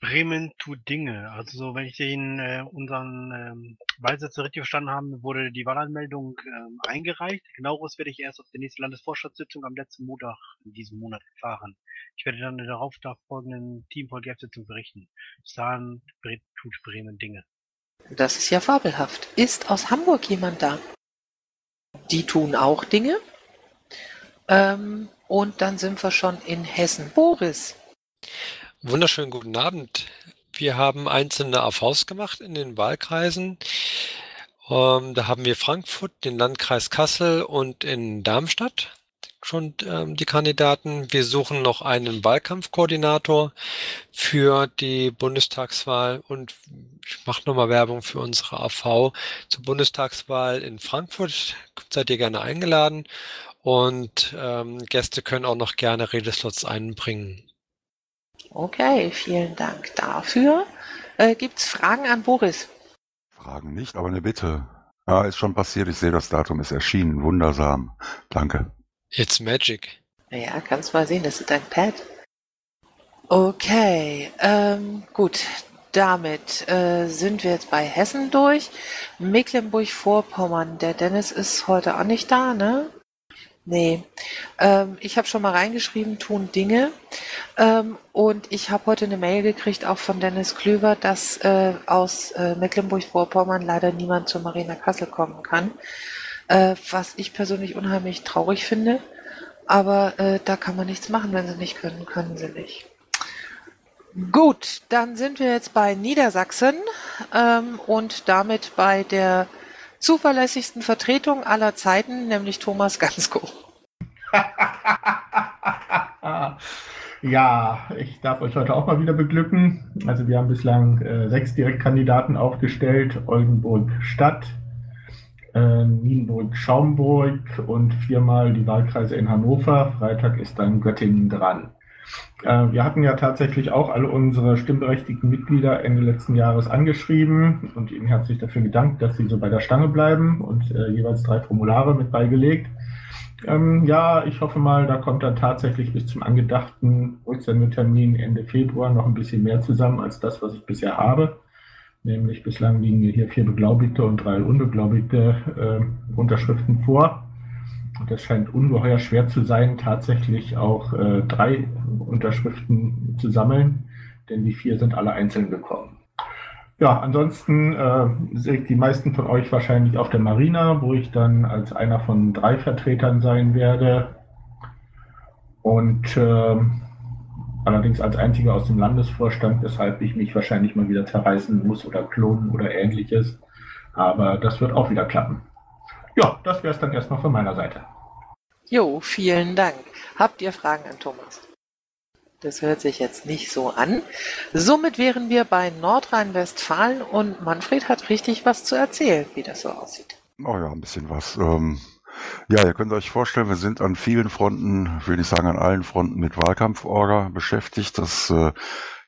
Bremen tut Dinge. Also so, wenn ich den äh, unseren ähm, Wahlsätze richtig verstanden habe, wurde die Wahlanmeldung ähm, eingereicht. Genaueres werde ich erst auf der nächsten Landesvorstandssitzung am letzten Montag in diesem Monat erfahren. Ich werde dann in der darauf folgenden Team-VGF-Sitzung berichten. Bis dahin tut Bremen Dinge. Das ist ja fabelhaft. Ist aus Hamburg jemand da? Die tun auch Dinge. Ähm, und dann sind wir schon in Hessen. Boris. Wunderschönen guten Abend. Wir haben einzelne AVs gemacht in den Wahlkreisen. Ähm, da haben wir Frankfurt, den Landkreis Kassel und in Darmstadt schon ähm, die Kandidaten. Wir suchen noch einen Wahlkampfkoordinator für die Bundestagswahl und ich mache nochmal Werbung für unsere AV zur Bundestagswahl in Frankfurt. Seid ihr gerne eingeladen und ähm, Gäste können auch noch gerne Redeslots einbringen. Okay, vielen Dank dafür. Äh, Gibt es Fragen an Boris? Fragen nicht, aber eine Bitte. Ja, ist schon passiert. Ich sehe, das Datum ist erschienen. Wundersam. Danke. It's magic. Ja, kannst mal sehen, das ist dein Pad. Okay, ähm, gut. Damit äh, sind wir jetzt bei Hessen durch. Mecklenburg-Vorpommern. Der Dennis ist heute auch nicht da, ne? Nee, ähm, ich habe schon mal reingeschrieben, tun Dinge. Ähm, und ich habe heute eine Mail gekriegt, auch von Dennis Klüver, dass äh, aus äh, Mecklenburg-Vorpommern leider niemand zur Marina Kassel kommen kann. Äh, was ich persönlich unheimlich traurig finde. Aber äh, da kann man nichts machen, wenn sie nicht können, können sie nicht. Gut, dann sind wir jetzt bei Niedersachsen ähm, und damit bei der zuverlässigsten Vertretung aller Zeiten, nämlich Thomas Gansko. [laughs] ja, ich darf euch heute auch mal wieder beglücken. Also wir haben bislang äh, sechs Direktkandidaten aufgestellt. Oldenburg Stadt, äh, Nienburg Schaumburg und viermal die Wahlkreise in Hannover. Freitag ist dann Göttingen dran. Äh, wir hatten ja tatsächlich auch alle unsere stimmberechtigten Mitglieder Ende letzten Jahres angeschrieben und ihnen herzlich dafür gedankt, dass sie so bei der Stange bleiben und äh, jeweils drei Formulare mit beigelegt. Ähm, ja, ich hoffe mal, da kommt dann tatsächlich bis zum angedachten Rücksendetermin Ende Februar noch ein bisschen mehr zusammen als das, was ich bisher habe. Nämlich bislang liegen mir hier vier beglaubigte und drei unbeglaubigte äh, Unterschriften vor. Und es scheint ungeheuer schwer zu sein, tatsächlich auch äh, drei Unterschriften zu sammeln, denn die vier sind alle einzeln gekommen. Ja, ansonsten äh, sehe ich die meisten von euch wahrscheinlich auf der Marina, wo ich dann als einer von drei Vertretern sein werde. Und äh, allerdings als einziger aus dem Landesvorstand, weshalb ich mich wahrscheinlich mal wieder zerreißen muss oder klonen oder ähnliches. Aber das wird auch wieder klappen. Ja, das wäre es dann erstmal von meiner Seite. Jo, vielen Dank. Habt ihr Fragen an Thomas? Das hört sich jetzt nicht so an. Somit wären wir bei Nordrhein-Westfalen und Manfred hat richtig was zu erzählen, wie das so aussieht. Oh ja, ein bisschen was. Ähm, ja, ihr könnt euch vorstellen, wir sind an vielen Fronten, will ich sagen an allen Fronten mit Wahlkampforga beschäftigt. Das äh,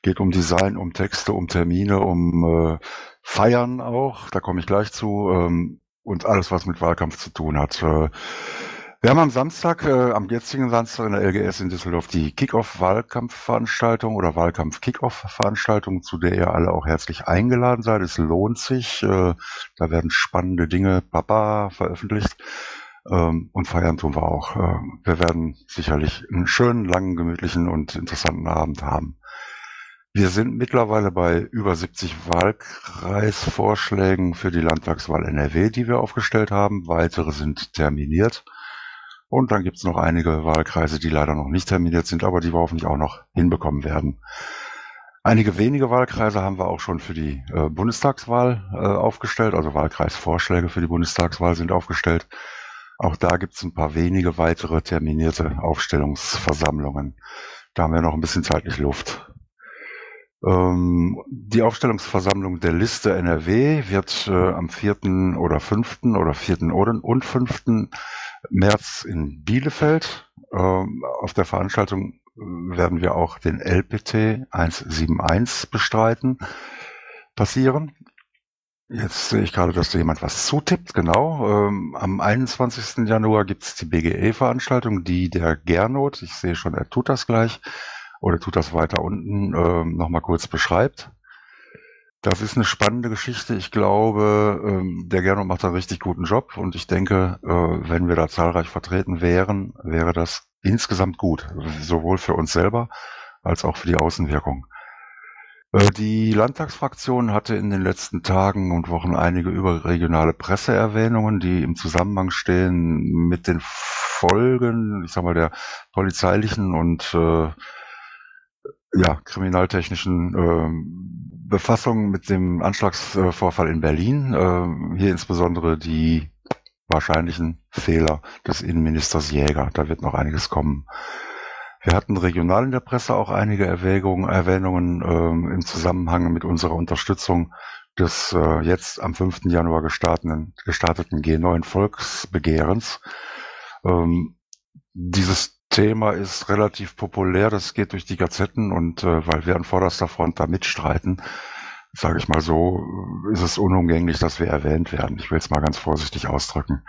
Geht um Design, um Texte, um Termine, um äh, Feiern auch. Da komme ich gleich zu. Ähm, und alles, was mit Wahlkampf zu tun hat. Äh, wir haben am Samstag, äh, am jetzigen Samstag in der LGS in Düsseldorf die Kick-Off-Wahlkampfveranstaltung oder Wahlkampf-Kick-Off-Veranstaltung, zu der ihr alle auch herzlich eingeladen seid. Es lohnt sich. Äh, da werden spannende Dinge, Papa, veröffentlicht. Ähm, und feiern tun wir auch. Äh, wir werden sicherlich einen schönen, langen, gemütlichen und interessanten Abend haben. Wir sind mittlerweile bei über 70 Wahlkreisvorschlägen für die Landtagswahl NRW, die wir aufgestellt haben. Weitere sind terminiert. Und dann gibt es noch einige Wahlkreise, die leider noch nicht terminiert sind, aber die wir hoffentlich auch noch hinbekommen werden. Einige wenige Wahlkreise haben wir auch schon für die äh, Bundestagswahl äh, aufgestellt, also Wahlkreisvorschläge für die Bundestagswahl sind aufgestellt. Auch da gibt es ein paar wenige weitere terminierte Aufstellungsversammlungen. Da haben wir noch ein bisschen zeitlich Luft. Ähm, die Aufstellungsversammlung der Liste NRW wird äh, am 4. oder 5. oder 4. und 5. März in Bielefeld. Ähm, auf der Veranstaltung werden wir auch den LPT 171 bestreiten, passieren. Jetzt sehe ich gerade, dass da jemand was zutippt, genau. Ähm, am 21. Januar gibt es die BGE-Veranstaltung, die der Gernot, ich sehe schon, er tut das gleich, oder tut das weiter unten ähm, nochmal kurz beschreibt. Das ist eine spannende Geschichte. Ich glaube, ähm, der Gernot macht einen richtig guten Job und ich denke, äh, wenn wir da zahlreich vertreten wären, wäre das insgesamt gut, sowohl für uns selber als auch für die Außenwirkung. Äh, die Landtagsfraktion hatte in den letzten Tagen und Wochen einige überregionale Presseerwähnungen, die im Zusammenhang stehen mit den Folgen, ich sag mal, der polizeilichen und äh, ja, kriminaltechnischen äh, Befassung mit dem Anschlagsvorfall in Berlin. Äh, hier insbesondere die wahrscheinlichen Fehler des Innenministers Jäger. Da wird noch einiges kommen. Wir hatten regional in der Presse auch einige Erwägungen, Erwähnungen äh, im Zusammenhang mit unserer Unterstützung des äh, jetzt am 5. Januar gestarteten, gestarteten G9 Volksbegehrens. Ähm, dieses Thema ist relativ populär, das geht durch die Gazetten und äh, weil wir an vorderster Front da mitstreiten, sage ich mal so, ist es unumgänglich, dass wir erwähnt werden. Ich will es mal ganz vorsichtig ausdrücken.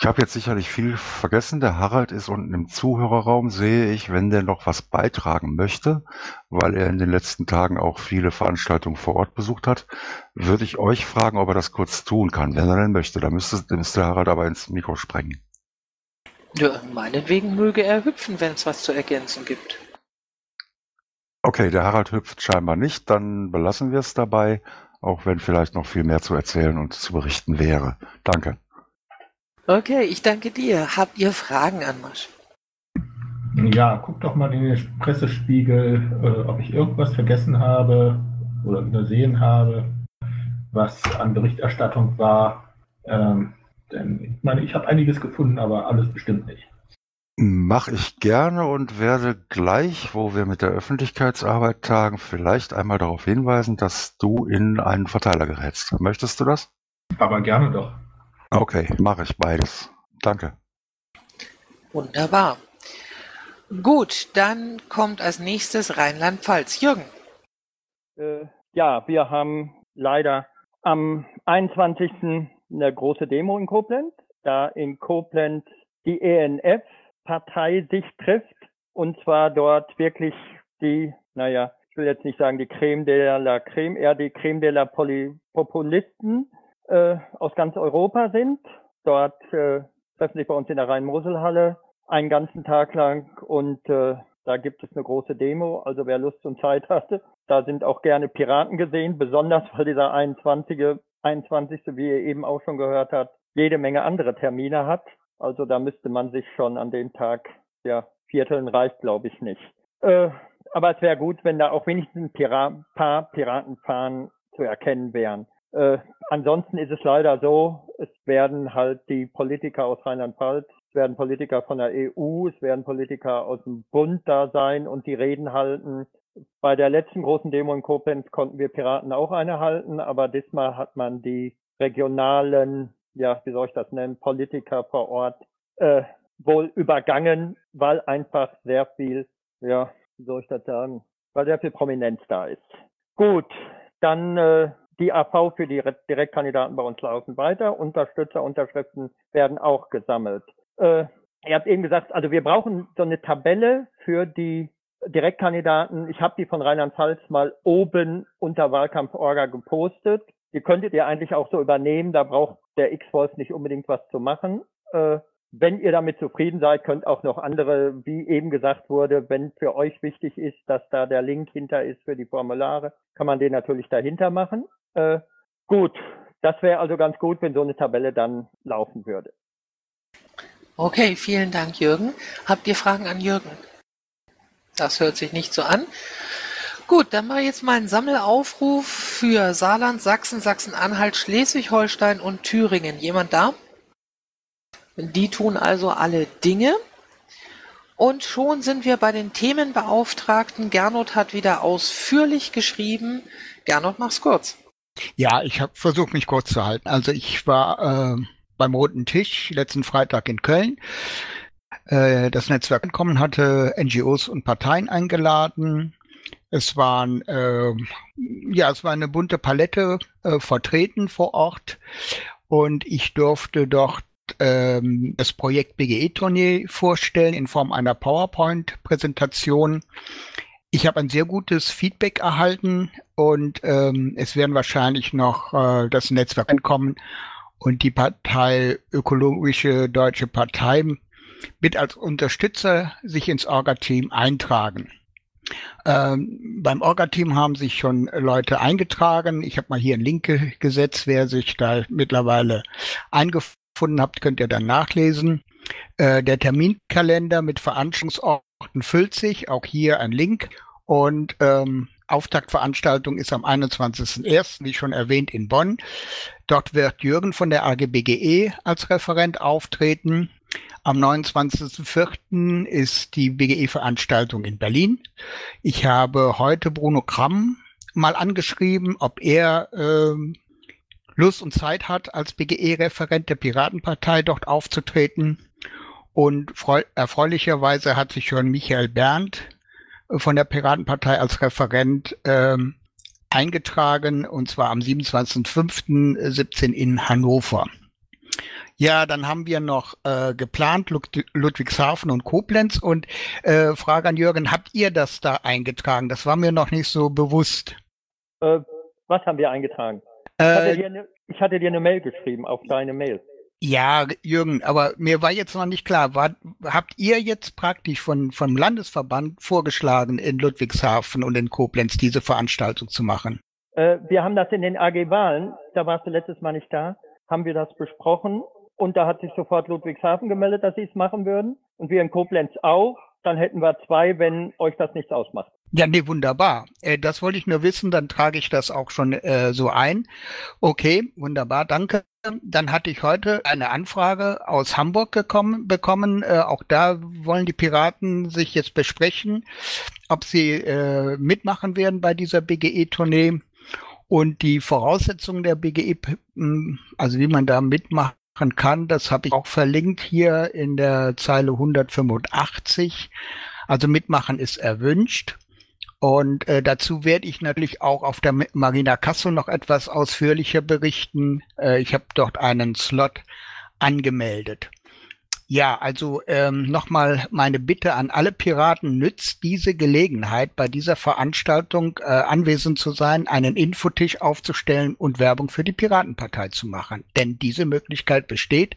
Ich habe jetzt sicherlich viel vergessen. Der Harald ist unten im Zuhörerraum, sehe ich, wenn der noch was beitragen möchte, weil er in den letzten Tagen auch viele Veranstaltungen vor Ort besucht hat, würde ich euch fragen, ob er das kurz tun kann, wenn er denn möchte. Da müsste, müsste Harald aber ins Mikro sprengen. Ja, meinetwegen möge er hüpfen, wenn es was zu ergänzen gibt. Okay, der Harald hüpft scheinbar nicht, dann belassen wir es dabei, auch wenn vielleicht noch viel mehr zu erzählen und zu berichten wäre. Danke. Okay, ich danke dir. Habt ihr Fragen an Masch? Ja, guck doch mal in den Pressespiegel, äh, ob ich irgendwas vergessen habe oder übersehen habe, was an Berichterstattung war. Ähm, denn ich meine, ich habe einiges gefunden, aber alles bestimmt nicht. Mache ich gerne und werde gleich, wo wir mit der Öffentlichkeitsarbeit tagen, vielleicht einmal darauf hinweisen, dass du in einen Verteiler gerätst. Möchtest du das? Aber gerne doch. Okay, mache ich beides. Danke. Wunderbar. Gut, dann kommt als nächstes Rheinland-Pfalz. Jürgen. Äh, ja, wir haben leider am 21 eine große Demo in Koblenz, da in Koblenz die ENF-Partei sich trifft und zwar dort wirklich die, naja, ich will jetzt nicht sagen die Creme de la Creme, eher die Creme de la Poly Populisten äh, aus ganz Europa sind. Dort äh, treffen sich bei uns in der Rhein-Mosel-Halle einen ganzen Tag lang und äh, da gibt es eine große Demo. Also wer Lust und Zeit hatte, da sind auch gerne Piraten gesehen, besonders weil dieser 21. 21. wie ihr eben auch schon gehört habt, jede Menge andere Termine hat. Also da müsste man sich schon an dem Tag, ja, vierteln reicht, glaube ich, nicht. Äh, aber es wäre gut, wenn da auch wenigstens ein Pira paar Piratenfahnen zu erkennen wären. Äh, ansonsten ist es leider so, es werden halt die Politiker aus Rheinland-Pfalz, es werden Politiker von der EU, es werden Politiker aus dem Bund da sein und die Reden halten. Bei der letzten großen Demo in Koblenz konnten wir Piraten auch eine halten, aber diesmal hat man die regionalen, ja, wie soll ich das nennen, Politiker vor Ort äh, wohl übergangen, weil einfach sehr viel, ja, wie soll ich das sagen, weil sehr viel Prominenz da ist. Gut, dann äh, die AV für die Direktkandidaten bei uns laufen weiter. Unterstützerunterschriften werden auch gesammelt. Äh, ihr habt eben gesagt, also wir brauchen so eine Tabelle für die Direktkandidaten. Ich habe die von Rheinland-Pfalz mal oben unter Wahlkampforga gepostet. Die könntet ihr eigentlich auch so übernehmen. Da braucht der X-Force nicht unbedingt was zu machen. Äh, wenn ihr damit zufrieden seid, könnt auch noch andere, wie eben gesagt wurde, wenn für euch wichtig ist, dass da der Link hinter ist für die Formulare, kann man den natürlich dahinter machen. Äh, gut, das wäre also ganz gut, wenn so eine Tabelle dann laufen würde. Okay, vielen Dank, Jürgen. Habt ihr Fragen an Jürgen? Das hört sich nicht so an. Gut, dann mache ich jetzt mal einen Sammelaufruf für Saarland, Sachsen, Sachsen-Anhalt, Schleswig-Holstein und Thüringen. Jemand da? Die tun also alle Dinge. Und schon sind wir bei den Themenbeauftragten. Gernot hat wieder ausführlich geschrieben. Gernot, mach's kurz. Ja, ich habe versucht, mich kurz zu halten. Also ich war äh, beim Roten Tisch letzten Freitag in Köln. Äh, das Netzwerk Ankommen hatte NGOs und Parteien eingeladen. Es waren äh, ja, es war eine bunte Palette äh, vertreten vor Ort und ich durfte dort ähm, das Projekt BGE-Tournee vorstellen in Form einer PowerPoint-Präsentation. Ich habe ein sehr gutes Feedback erhalten und ähm, es werden wahrscheinlich noch äh, das Netzwerk ankommen und die Partei Ökologische Deutsche Partei mit als Unterstützer sich ins Orga-Team eintragen. Ähm, beim Orga-Team haben sich schon Leute eingetragen. Ich habe mal hier einen Link gesetzt, wer sich da mittlerweile eingefunden gefunden habt, könnt ihr dann nachlesen. Äh, der Terminkalender mit Veranstaltungsorten füllt sich, auch hier ein Link. Und ähm, Auftaktveranstaltung ist am 21.01., wie schon erwähnt, in Bonn. Dort wird Jürgen von der AGBGE als Referent auftreten. Am 29.04. ist die BGE-Veranstaltung in Berlin. Ich habe heute Bruno Kramm mal angeschrieben, ob er ähm, Lust und Zeit hat, als BGE-Referent der Piratenpartei dort aufzutreten. Und erfreulicherweise hat sich schon Michael Berndt äh, von der Piratenpartei als Referent ähm, eingetragen, und zwar am 27.05.17 in Hannover. Ja, dann haben wir noch äh, geplant Lud Ludwigshafen und Koblenz und äh, Frage an Jürgen, habt ihr das da eingetragen? Das war mir noch nicht so bewusst. Äh, was haben wir eingetragen? Ich hatte, äh, eine, ich hatte dir eine Mail geschrieben auf deine Mail. Ja, Jürgen, aber mir war jetzt noch nicht klar, war, habt ihr jetzt praktisch von, vom Landesverband vorgeschlagen, in Ludwigshafen und in Koblenz diese Veranstaltung zu machen? Äh, wir haben das in den AG Wahlen, da warst du letztes Mal nicht da, haben wir das besprochen und da hat sich sofort Ludwigshafen gemeldet, dass sie es machen würden und wir in Koblenz auch. Dann hätten wir zwei, wenn euch das nichts ausmacht. Ja, nee, wunderbar. Äh, das wollte ich nur wissen, dann trage ich das auch schon äh, so ein. Okay, wunderbar, danke. Dann hatte ich heute eine Anfrage aus Hamburg gekommen, bekommen. Äh, auch da wollen die Piraten sich jetzt besprechen, ob sie äh, mitmachen werden bei dieser BGE-Tournee. Und die Voraussetzungen der BGE, also wie man da mitmachen kann, das habe ich auch verlinkt hier in der Zeile 185. Also mitmachen ist erwünscht. Und äh, dazu werde ich natürlich auch auf der Marina Kassel noch etwas ausführlicher berichten. Äh, ich habe dort einen Slot angemeldet. Ja, also ähm, nochmal meine Bitte an alle Piraten, nützt diese Gelegenheit, bei dieser Veranstaltung äh, anwesend zu sein, einen Infotisch aufzustellen und Werbung für die Piratenpartei zu machen. Denn diese Möglichkeit besteht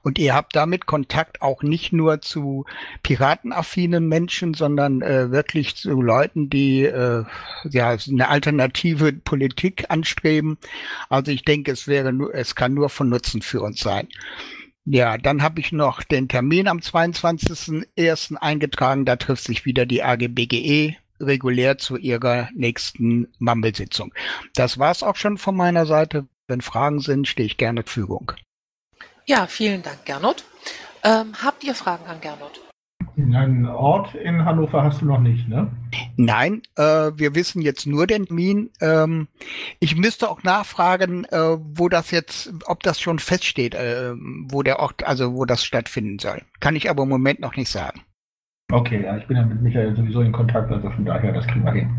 und ihr habt damit Kontakt auch nicht nur zu piratenaffinen Menschen, sondern äh, wirklich zu Leuten, die äh, ja eine alternative Politik anstreben. Also ich denke, es wäre nur, es kann nur von Nutzen für uns sein. Ja, dann habe ich noch den Termin am 22.01. eingetragen. Da trifft sich wieder die AGBGE regulär zu ihrer nächsten Mumble-Sitzung. Das war's auch schon von meiner Seite. Wenn Fragen sind, stehe ich gerne zur Verfügung. Ja, vielen Dank, Gernot. Ähm, habt ihr Fragen an Gernot? Einen Ort in Hannover hast du noch nicht, ne? Nein, äh, wir wissen jetzt nur den Termin. Ähm, ich müsste auch nachfragen, äh, wo das jetzt, ob das schon feststeht, äh, wo der Ort, also wo das stattfinden soll. Kann ich aber im Moment noch nicht sagen. Okay, ja, ich bin ja mit Michael sowieso in Kontakt, also von daher, das kriegen wir hin.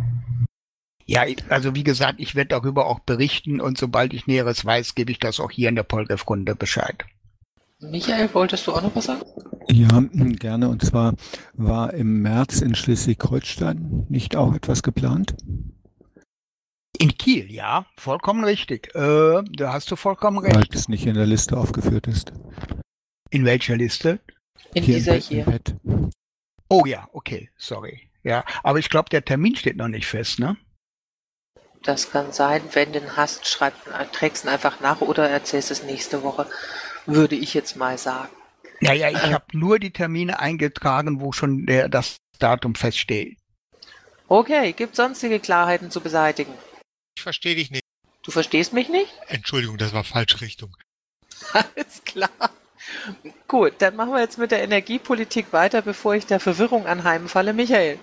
Ja, also wie gesagt, ich werde darüber auch berichten und sobald ich Näheres weiß, gebe ich das auch hier in der Polgef-Runde Bescheid. Michael, wolltest du auch noch was sagen? Ja, [clears throat] gerne. Und zwar war im März in Schleswig-Holstein nicht auch etwas geplant? In Kiel, ja, vollkommen richtig. Äh, da hast du vollkommen recht. Weil es nicht in der Liste aufgeführt ist. In welcher Liste? In Hier dieser im Bett- im hier. Oh ja, okay, sorry. Ja, aber ich glaube, der Termin steht noch nicht fest, ne? Das kann sein. Wenn du ihn hast, schreib, trägst ihn einfach nach oder erzählst es nächste Woche. Würde ich jetzt mal sagen. Naja, ich habe nur die Termine eingetragen, wo schon der, das Datum feststeht. Okay, gibt sonstige Klarheiten zu beseitigen? Ich verstehe dich nicht. Du verstehst mich nicht? Entschuldigung, das war falsche Richtung. [laughs] Alles klar. Gut, dann machen wir jetzt mit der Energiepolitik weiter, bevor ich der Verwirrung anheimfalle. Michael.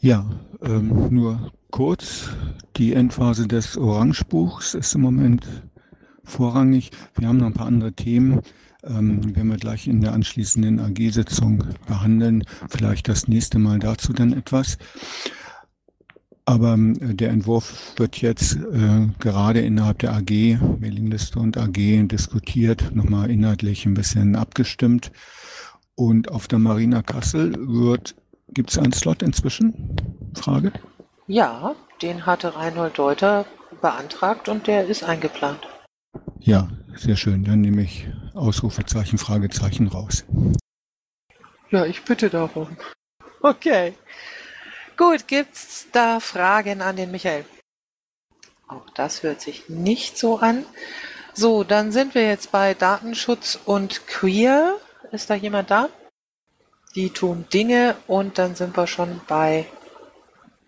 Ja, ähm, nur kurz. Die Endphase des Orangebuchs ist im Moment vorrangig. Wir haben noch ein paar andere Themen. Ähm, werden wir gleich in der anschließenden AG-Sitzung behandeln. Vielleicht das nächste Mal dazu dann etwas. Aber ähm, der Entwurf wird jetzt äh, gerade innerhalb der AG, Mailingliste und AG diskutiert, nochmal inhaltlich ein bisschen abgestimmt. Und auf der Marina Kassel wird, gibt es einen Slot inzwischen? Frage? Ja, den hatte Reinhold Deuter beantragt und der ist eingeplant. Ja, sehr schön. Dann nehme ich Ausrufezeichen, Fragezeichen raus. Ja, ich bitte darum. Okay. Gut, gibt's da Fragen an den Michael? Auch das hört sich nicht so an. So, dann sind wir jetzt bei Datenschutz und Queer. Ist da jemand da? Die tun Dinge und dann sind wir schon bei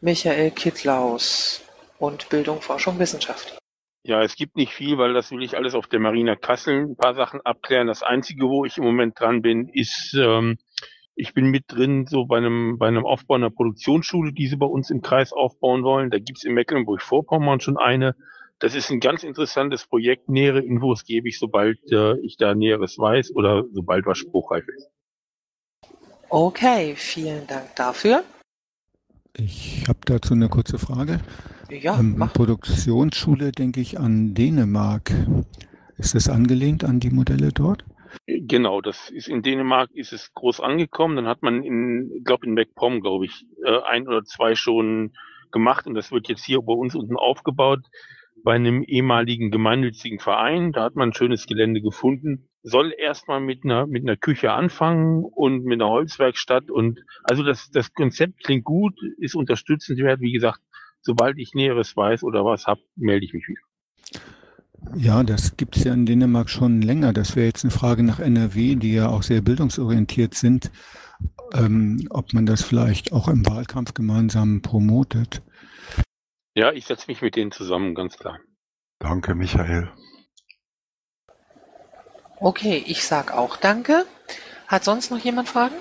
Michael Kittlaus und Bildung, Forschung, Wissenschaft. Ja, es gibt nicht viel, weil das will ich alles auf der Marina Kassel ein paar Sachen abklären. Das Einzige, wo ich im Moment dran bin, ist, ähm, ich bin mit drin so bei einem, bei einem Aufbau einer Produktionsschule, die sie bei uns im Kreis aufbauen wollen. Da gibt's in Mecklenburg-Vorpommern schon eine. Das ist ein ganz interessantes Projekt. Nähere Infos gebe ich, sobald äh, ich da Näheres weiß oder sobald was spruchreif ist. Okay, vielen Dank dafür. Ich habe dazu eine kurze Frage. Ja, ähm, mach. Produktionsschule denke ich an Dänemark. Ist das angelehnt an die Modelle dort? Genau, das ist in Dänemark ist es groß angekommen. Dann hat man in, glaube in MacPom, glaube ich, äh, ein oder zwei schon gemacht und das wird jetzt hier bei uns unten aufgebaut bei einem ehemaligen gemeinnützigen Verein. Da hat man ein schönes Gelände gefunden. Soll erstmal mit einer mit einer Küche anfangen und mit einer Holzwerkstatt und also das das Konzept klingt gut, ist unterstützenswert. Wie gesagt, sobald ich Näheres weiß oder was hab, melde ich mich wieder. Ja, das gibt es ja in Dänemark schon länger. Das wäre jetzt eine Frage nach NRW, die ja auch sehr bildungsorientiert sind, ähm, ob man das vielleicht auch im Wahlkampf gemeinsam promotet. Ja, ich setze mich mit denen zusammen, ganz klar. Danke, Michael. Okay, ich sag auch Danke. Hat sonst noch jemand Fragen?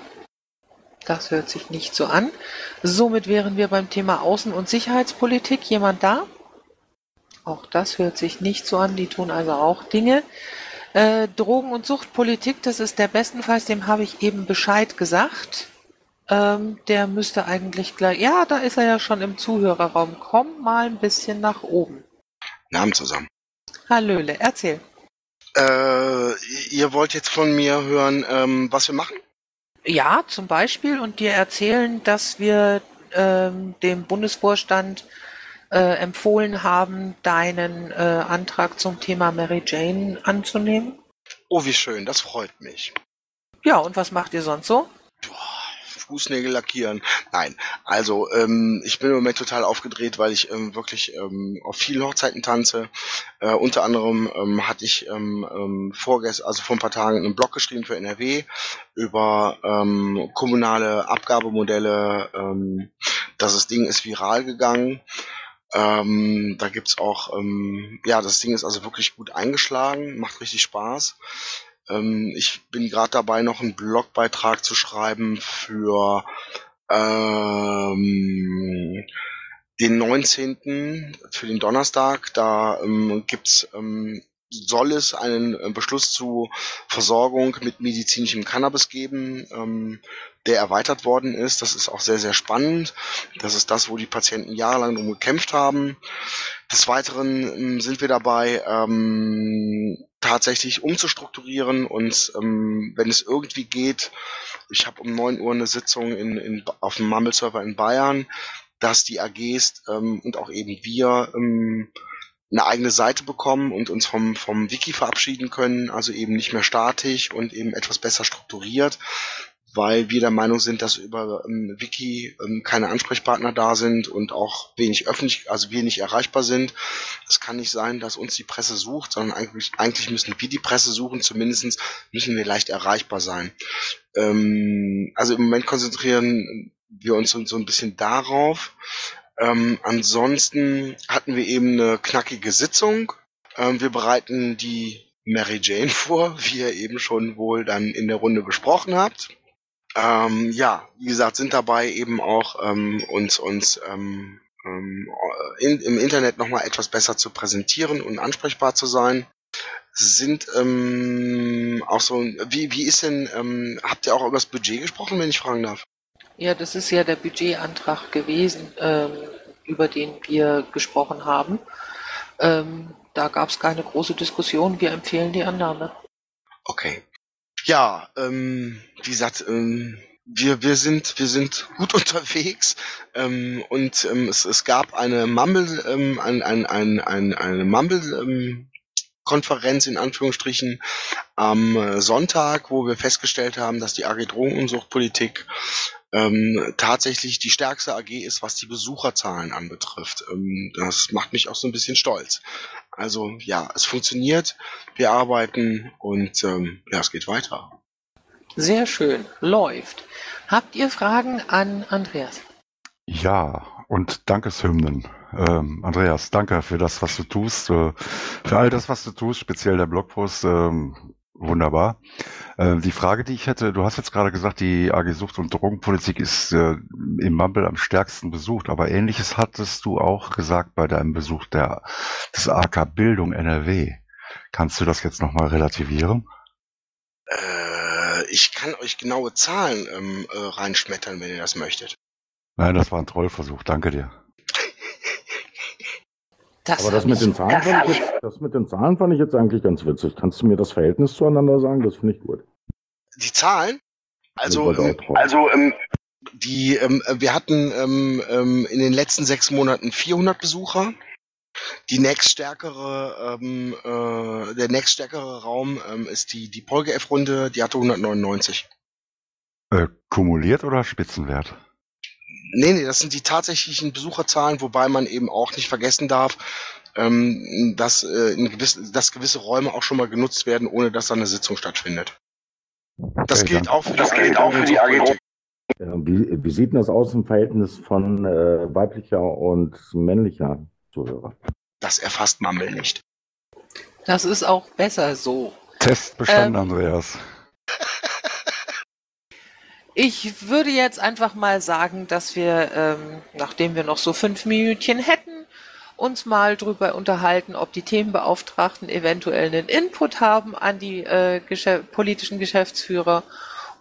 Das hört sich nicht so an. Somit wären wir beim Thema Außen- und Sicherheitspolitik. Jemand da? Auch das hört sich nicht so an. Die tun also auch Dinge. Äh, Drogen- und Suchtpolitik, das ist der bestenfalls, dem habe ich eben Bescheid gesagt. Ähm, der müsste eigentlich gleich. Ja, da ist er ja schon im Zuhörerraum. Komm mal ein bisschen nach oben. Namen zusammen. Hallöle, erzähl. Äh, ihr wollt jetzt von mir hören, ähm, was wir machen? Ja, zum Beispiel und dir erzählen, dass wir ähm, dem Bundesvorstand äh, empfohlen haben, deinen äh, Antrag zum Thema Mary Jane anzunehmen. Oh, wie schön, das freut mich. Ja, und was macht ihr sonst so? Fußnägel lackieren. Nein, also ähm, ich bin im Moment total aufgedreht, weil ich ähm, wirklich ähm, auf vielen Hochzeiten tanze. Äh, unter anderem ähm, hatte ich ähm, ähm, vorgestern, also vor ein paar Tagen einen Blog geschrieben für NRW über ähm, kommunale Abgabemodelle. Ähm, das Ding ist viral gegangen. Ähm, da gibt's auch, ähm, ja, das Ding ist also wirklich gut eingeschlagen, macht richtig Spaß. Ähm, ich bin gerade dabei, noch einen Blogbeitrag zu schreiben für ähm, den 19. für den Donnerstag. Da ähm, gibt's ähm, soll es einen äh, Beschluss zu Versorgung mit medizinischem Cannabis geben, ähm, der erweitert worden ist. Das ist auch sehr, sehr spannend. Das ist das, wo die Patienten jahrelang drum gekämpft haben. Des Weiteren ähm, sind wir dabei, ähm, tatsächlich umzustrukturieren und ähm, wenn es irgendwie geht, ich habe um neun Uhr eine Sitzung in, in, auf dem Mumble-Server in Bayern, dass die AGs ähm, und auch eben wir ähm, eine eigene Seite bekommen und uns vom, vom Wiki verabschieden können, also eben nicht mehr statisch und eben etwas besser strukturiert, weil wir der Meinung sind, dass über ähm, Wiki ähm, keine Ansprechpartner da sind und auch wenig öffentlich, also wenig erreichbar sind. Es kann nicht sein, dass uns die Presse sucht, sondern eigentlich, eigentlich müssen wir die Presse suchen, zumindestens müssen wir leicht erreichbar sein. Ähm, also im Moment konzentrieren wir uns so, so ein bisschen darauf. Ähm, ansonsten hatten wir eben eine knackige Sitzung. Ähm, wir bereiten die Mary Jane [laughs] vor, wie ihr eben schon wohl dann in der Runde besprochen habt. Ähm, ja, wie gesagt, sind dabei eben auch ähm, uns uns ähm, ähm in, im Internet nochmal etwas besser zu präsentieren und ansprechbar zu sein. Sind ähm, auch so, wie, wie ist denn, ähm, habt ihr auch über das Budget gesprochen, wenn ich fragen darf? Ja, das ist ja der Budgetantrag gewesen, ähm, über den wir gesprochen haben. Da gab es keine große Diskussion. Wir empfehlen die Annahme. Okay. Ja, ähm, wie gesagt, ähm, wir, wir sind, wir sind gut [laughs] unterwegs ähm, und ähm, es, es gab eine Mumble, ähm, ein, ein, ein, ein, eine Mumble ähm, Konferenz in Anführungsstrichen am Sonntag, wo wir festgestellt haben, dass die AG Drogensuchtpolitik ähm, tatsächlich die stärkste AG ist, was die Besucherzahlen anbetrifft. Ähm, das macht mich auch so ein bisschen stolz. Also ja, es funktioniert, wir arbeiten und ähm, ja, es geht weiter. Sehr schön, läuft. Habt ihr Fragen an Andreas? Ja, und Dankeshymnen. Ähm, Andreas, danke für das, was du tust, äh, für all das, was du tust, speziell der Blogpost. Ähm, Wunderbar. Äh, die Frage, die ich hätte, du hast jetzt gerade gesagt, die AG Sucht und Drogenpolitik ist äh, im Mumble am stärksten besucht, aber ähnliches hattest du auch gesagt bei deinem Besuch der, des AK Bildung NRW. Kannst du das jetzt nochmal relativieren? Äh, ich kann euch genaue Zahlen ähm, äh, reinschmettern, wenn ihr das möchtet. Nein, das war ein Trollversuch. Danke dir. Das Aber das mit, den Zahlen fand ich jetzt, das mit den Zahlen fand ich jetzt eigentlich ganz witzig. Kannst du mir das Verhältnis zueinander sagen? Das finde ich gut. Die Zahlen? Also, ähm, also ähm, die, ähm, wir hatten ähm, ähm, in den letzten sechs Monaten 400 Besucher. Die nächststärkere, ähm, äh, der nächststärkere Raum ähm, ist die, die Polge-F-Runde, die hatte 199. Äh, kumuliert oder Spitzenwert? Nee, nee, das sind die tatsächlichen Besucherzahlen, wobei man eben auch nicht vergessen darf, ähm, dass, äh, in gewiss, dass gewisse Räume auch schon mal genutzt werden, ohne dass da eine Sitzung stattfindet. Das okay, gilt auch für das die, gilt auch für die AG. Wie, wie sieht denn das aus im Verhältnis von äh, weiblicher und männlicher Zuhörer? Das erfasst Mammel nicht. Das ist auch besser so. Test bestanden, ähm, Andreas. Ich würde jetzt einfach mal sagen, dass wir, ähm, nachdem wir noch so fünf Minütchen hätten, uns mal drüber unterhalten, ob die Themenbeauftragten eventuell einen Input haben an die äh, Geschäf politischen Geschäftsführer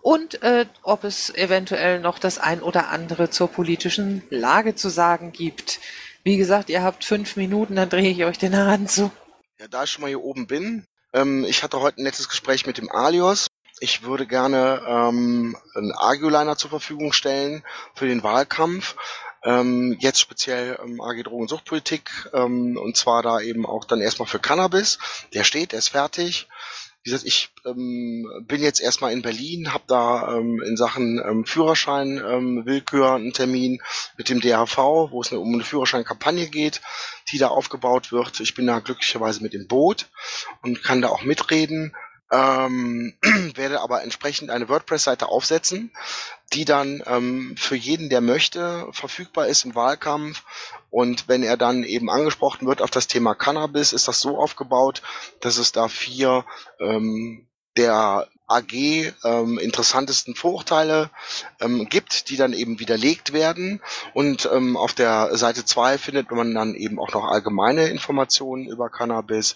und äh, ob es eventuell noch das ein oder andere zur politischen Lage zu sagen gibt. Wie gesagt, ihr habt fünf Minuten, dann drehe ich euch den Hahn zu. Ja, da ich schon mal hier oben bin, ähm, ich hatte heute ein nettes Gespräch mit dem Alios ich würde gerne ähm, einen Arguliner zur Verfügung stellen für den Wahlkampf. Ähm, jetzt speziell ähm, AG Drogen- und Suchtpolitik ähm, und zwar da eben auch dann erstmal für Cannabis. Der steht, der ist fertig. Wie gesagt, ich ähm, bin jetzt erstmal in Berlin, habe da ähm, in Sachen ähm, Führerschein ähm, Willkür einen Termin mit dem DHV, wo es um eine Führerscheinkampagne geht, die da aufgebaut wird. Ich bin da glücklicherweise mit im Boot und kann da auch mitreden ähm, [clears throat] werde aber entsprechend eine WordPress-Seite aufsetzen, die dann ähm, für jeden, der möchte, verfügbar ist im Wahlkampf. Und wenn er dann eben angesprochen wird auf das Thema Cannabis, ist das so aufgebaut, dass es da vier ähm, der AG ähm, interessantesten Vorurteile ähm, gibt, die dann eben widerlegt werden. Und ähm, auf der Seite zwei findet man dann eben auch noch allgemeine Informationen über Cannabis.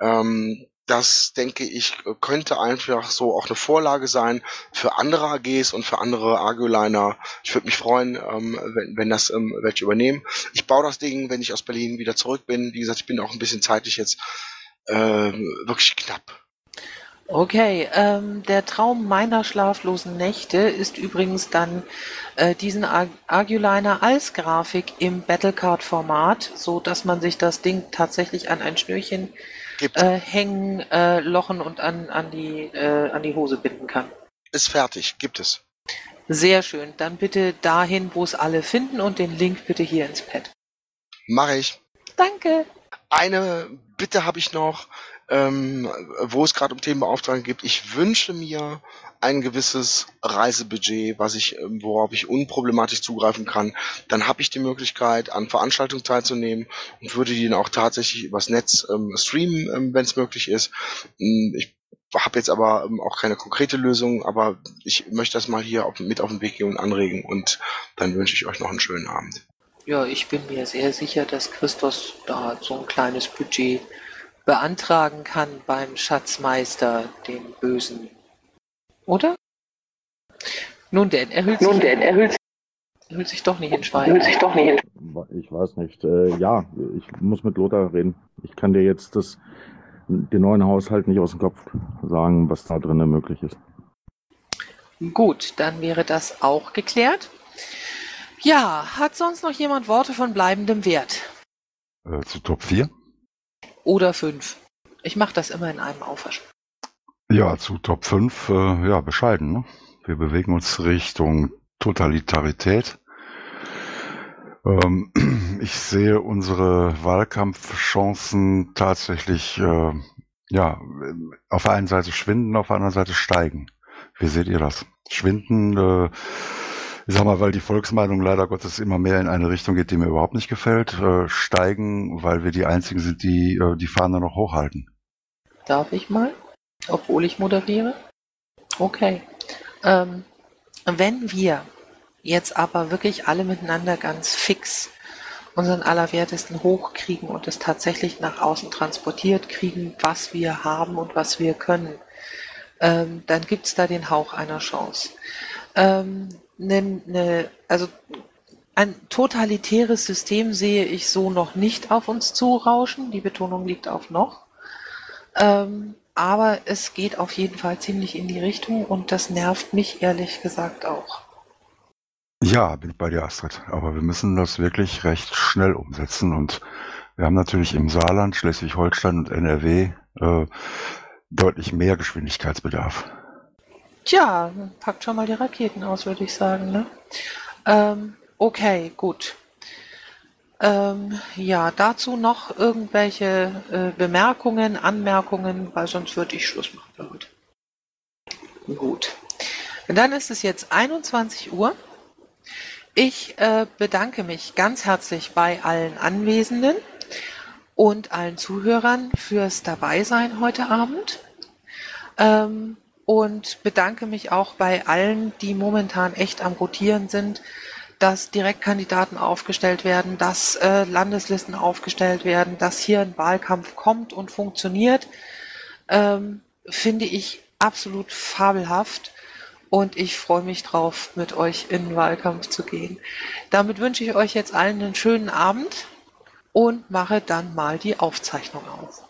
Ähm, das denke ich könnte einfach so auch eine Vorlage sein für andere AGs und für andere Argoliner. Ich würde mich freuen, ähm, wenn, wenn das ähm, welche übernehmen. Ich baue das Ding, wenn ich aus Berlin wieder zurück bin. Wie gesagt, ich bin auch ein bisschen zeitlich jetzt äh, wirklich knapp. Okay, ähm, der Traum meiner schlaflosen Nächte ist übrigens dann äh, diesen Ar Arguliner als Grafik im Battlecard-Format, so dass man sich das Ding tatsächlich an ein Schnürchen äh, hängen, äh, lochen und an, an, die, äh, an die Hose binden kann. Ist fertig, gibt es. Sehr schön. Dann bitte dahin, wo es alle finden und den Link bitte hier ins Pad. Mache ich. Danke. Eine Bitte habe ich noch ähm, wo es gerade um Themenbeauftragung gibt. Ich wünsche mir ein gewisses Reisebudget, was ich, ähm, worauf ich unproblematisch zugreifen kann. Dann habe ich die Möglichkeit, an Veranstaltungen teilzunehmen und würde die dann auch tatsächlich übers Netz ähm, streamen, ähm, wenn es möglich ist. Hm, ich habe jetzt aber ähm, auch keine konkrete Lösung, aber ich möchte das mal hier auf, mit auf den Weg gehen und anregen und dann wünsche ich euch noch einen schönen Abend. Ja, ich bin mir sehr sicher, dass Christos da so ein kleines Budget beantragen kann beim Schatzmeister, dem Bösen. Oder? Nun denn, er hüllt, Nun sich, denn, er hüllt, hüllt sich doch nicht in Schwein. Hüllt sich doch nicht in Ich weiß nicht. Äh, ja, ich muss mit Lothar reden. Ich kann dir jetzt das, den neuen Haushalt nicht aus dem Kopf sagen, was da drinnen möglich ist. Gut, dann wäre das auch geklärt. Ja, hat sonst noch jemand Worte von bleibendem Wert? Äh, zu Top 4? Oder fünf. Ich mache das immer in einem Aufwasch. Ja, zu Top 5, äh, ja, bescheiden. Ne? Wir bewegen uns Richtung Totalitarität. Ähm, [clears throat] ich sehe unsere Wahlkampfchancen tatsächlich, äh, ja, auf der einen Seite schwinden, auf der anderen Seite steigen. Wie seht ihr das? Schwinden, äh, ich sag mal, weil die Volksmeinung leider Gottes immer mehr in eine Richtung geht, die mir überhaupt nicht gefällt, äh, steigen, weil wir die einzigen sind, die äh, die Fahne noch hochhalten. Darf ich mal? Obwohl ich moderiere? Okay. Ähm, wenn wir jetzt aber wirklich alle miteinander ganz fix unseren Allerwertesten hochkriegen und es tatsächlich nach außen transportiert kriegen, was wir haben und was wir können, ähm, dann gibt es da den Hauch einer Chance. Ähm, eine, eine, also ein totalitäres System sehe ich so noch nicht auf uns zurauschen. Die Betonung liegt auf noch. Ähm, aber es geht auf jeden Fall ziemlich in die Richtung und das nervt mich ehrlich gesagt auch. Ja, bin ich bei dir, Astrid. Aber wir müssen das wirklich recht schnell umsetzen und wir haben natürlich im Saarland, Schleswig-Holstein und NRW äh, deutlich mehr Geschwindigkeitsbedarf. Tja, packt schon mal die Raketen aus, würde ich sagen. Ne? Ähm, okay, gut. Ähm, ja, dazu noch irgendwelche äh, Bemerkungen, Anmerkungen, weil sonst würde ich Schluss machen für heute. Gut. Und dann ist es jetzt 21 Uhr. Ich äh, bedanke mich ganz herzlich bei allen Anwesenden und allen Zuhörern fürs Dabeisein heute Abend. Ähm, und bedanke mich auch bei allen, die momentan echt am Rotieren sind, dass Direktkandidaten aufgestellt werden, dass äh, Landeslisten aufgestellt werden, dass hier ein Wahlkampf kommt und funktioniert, ähm, finde ich absolut fabelhaft. Und ich freue mich drauf, mit euch in den Wahlkampf zu gehen. Damit wünsche ich euch jetzt allen einen schönen Abend und mache dann mal die Aufzeichnung auf.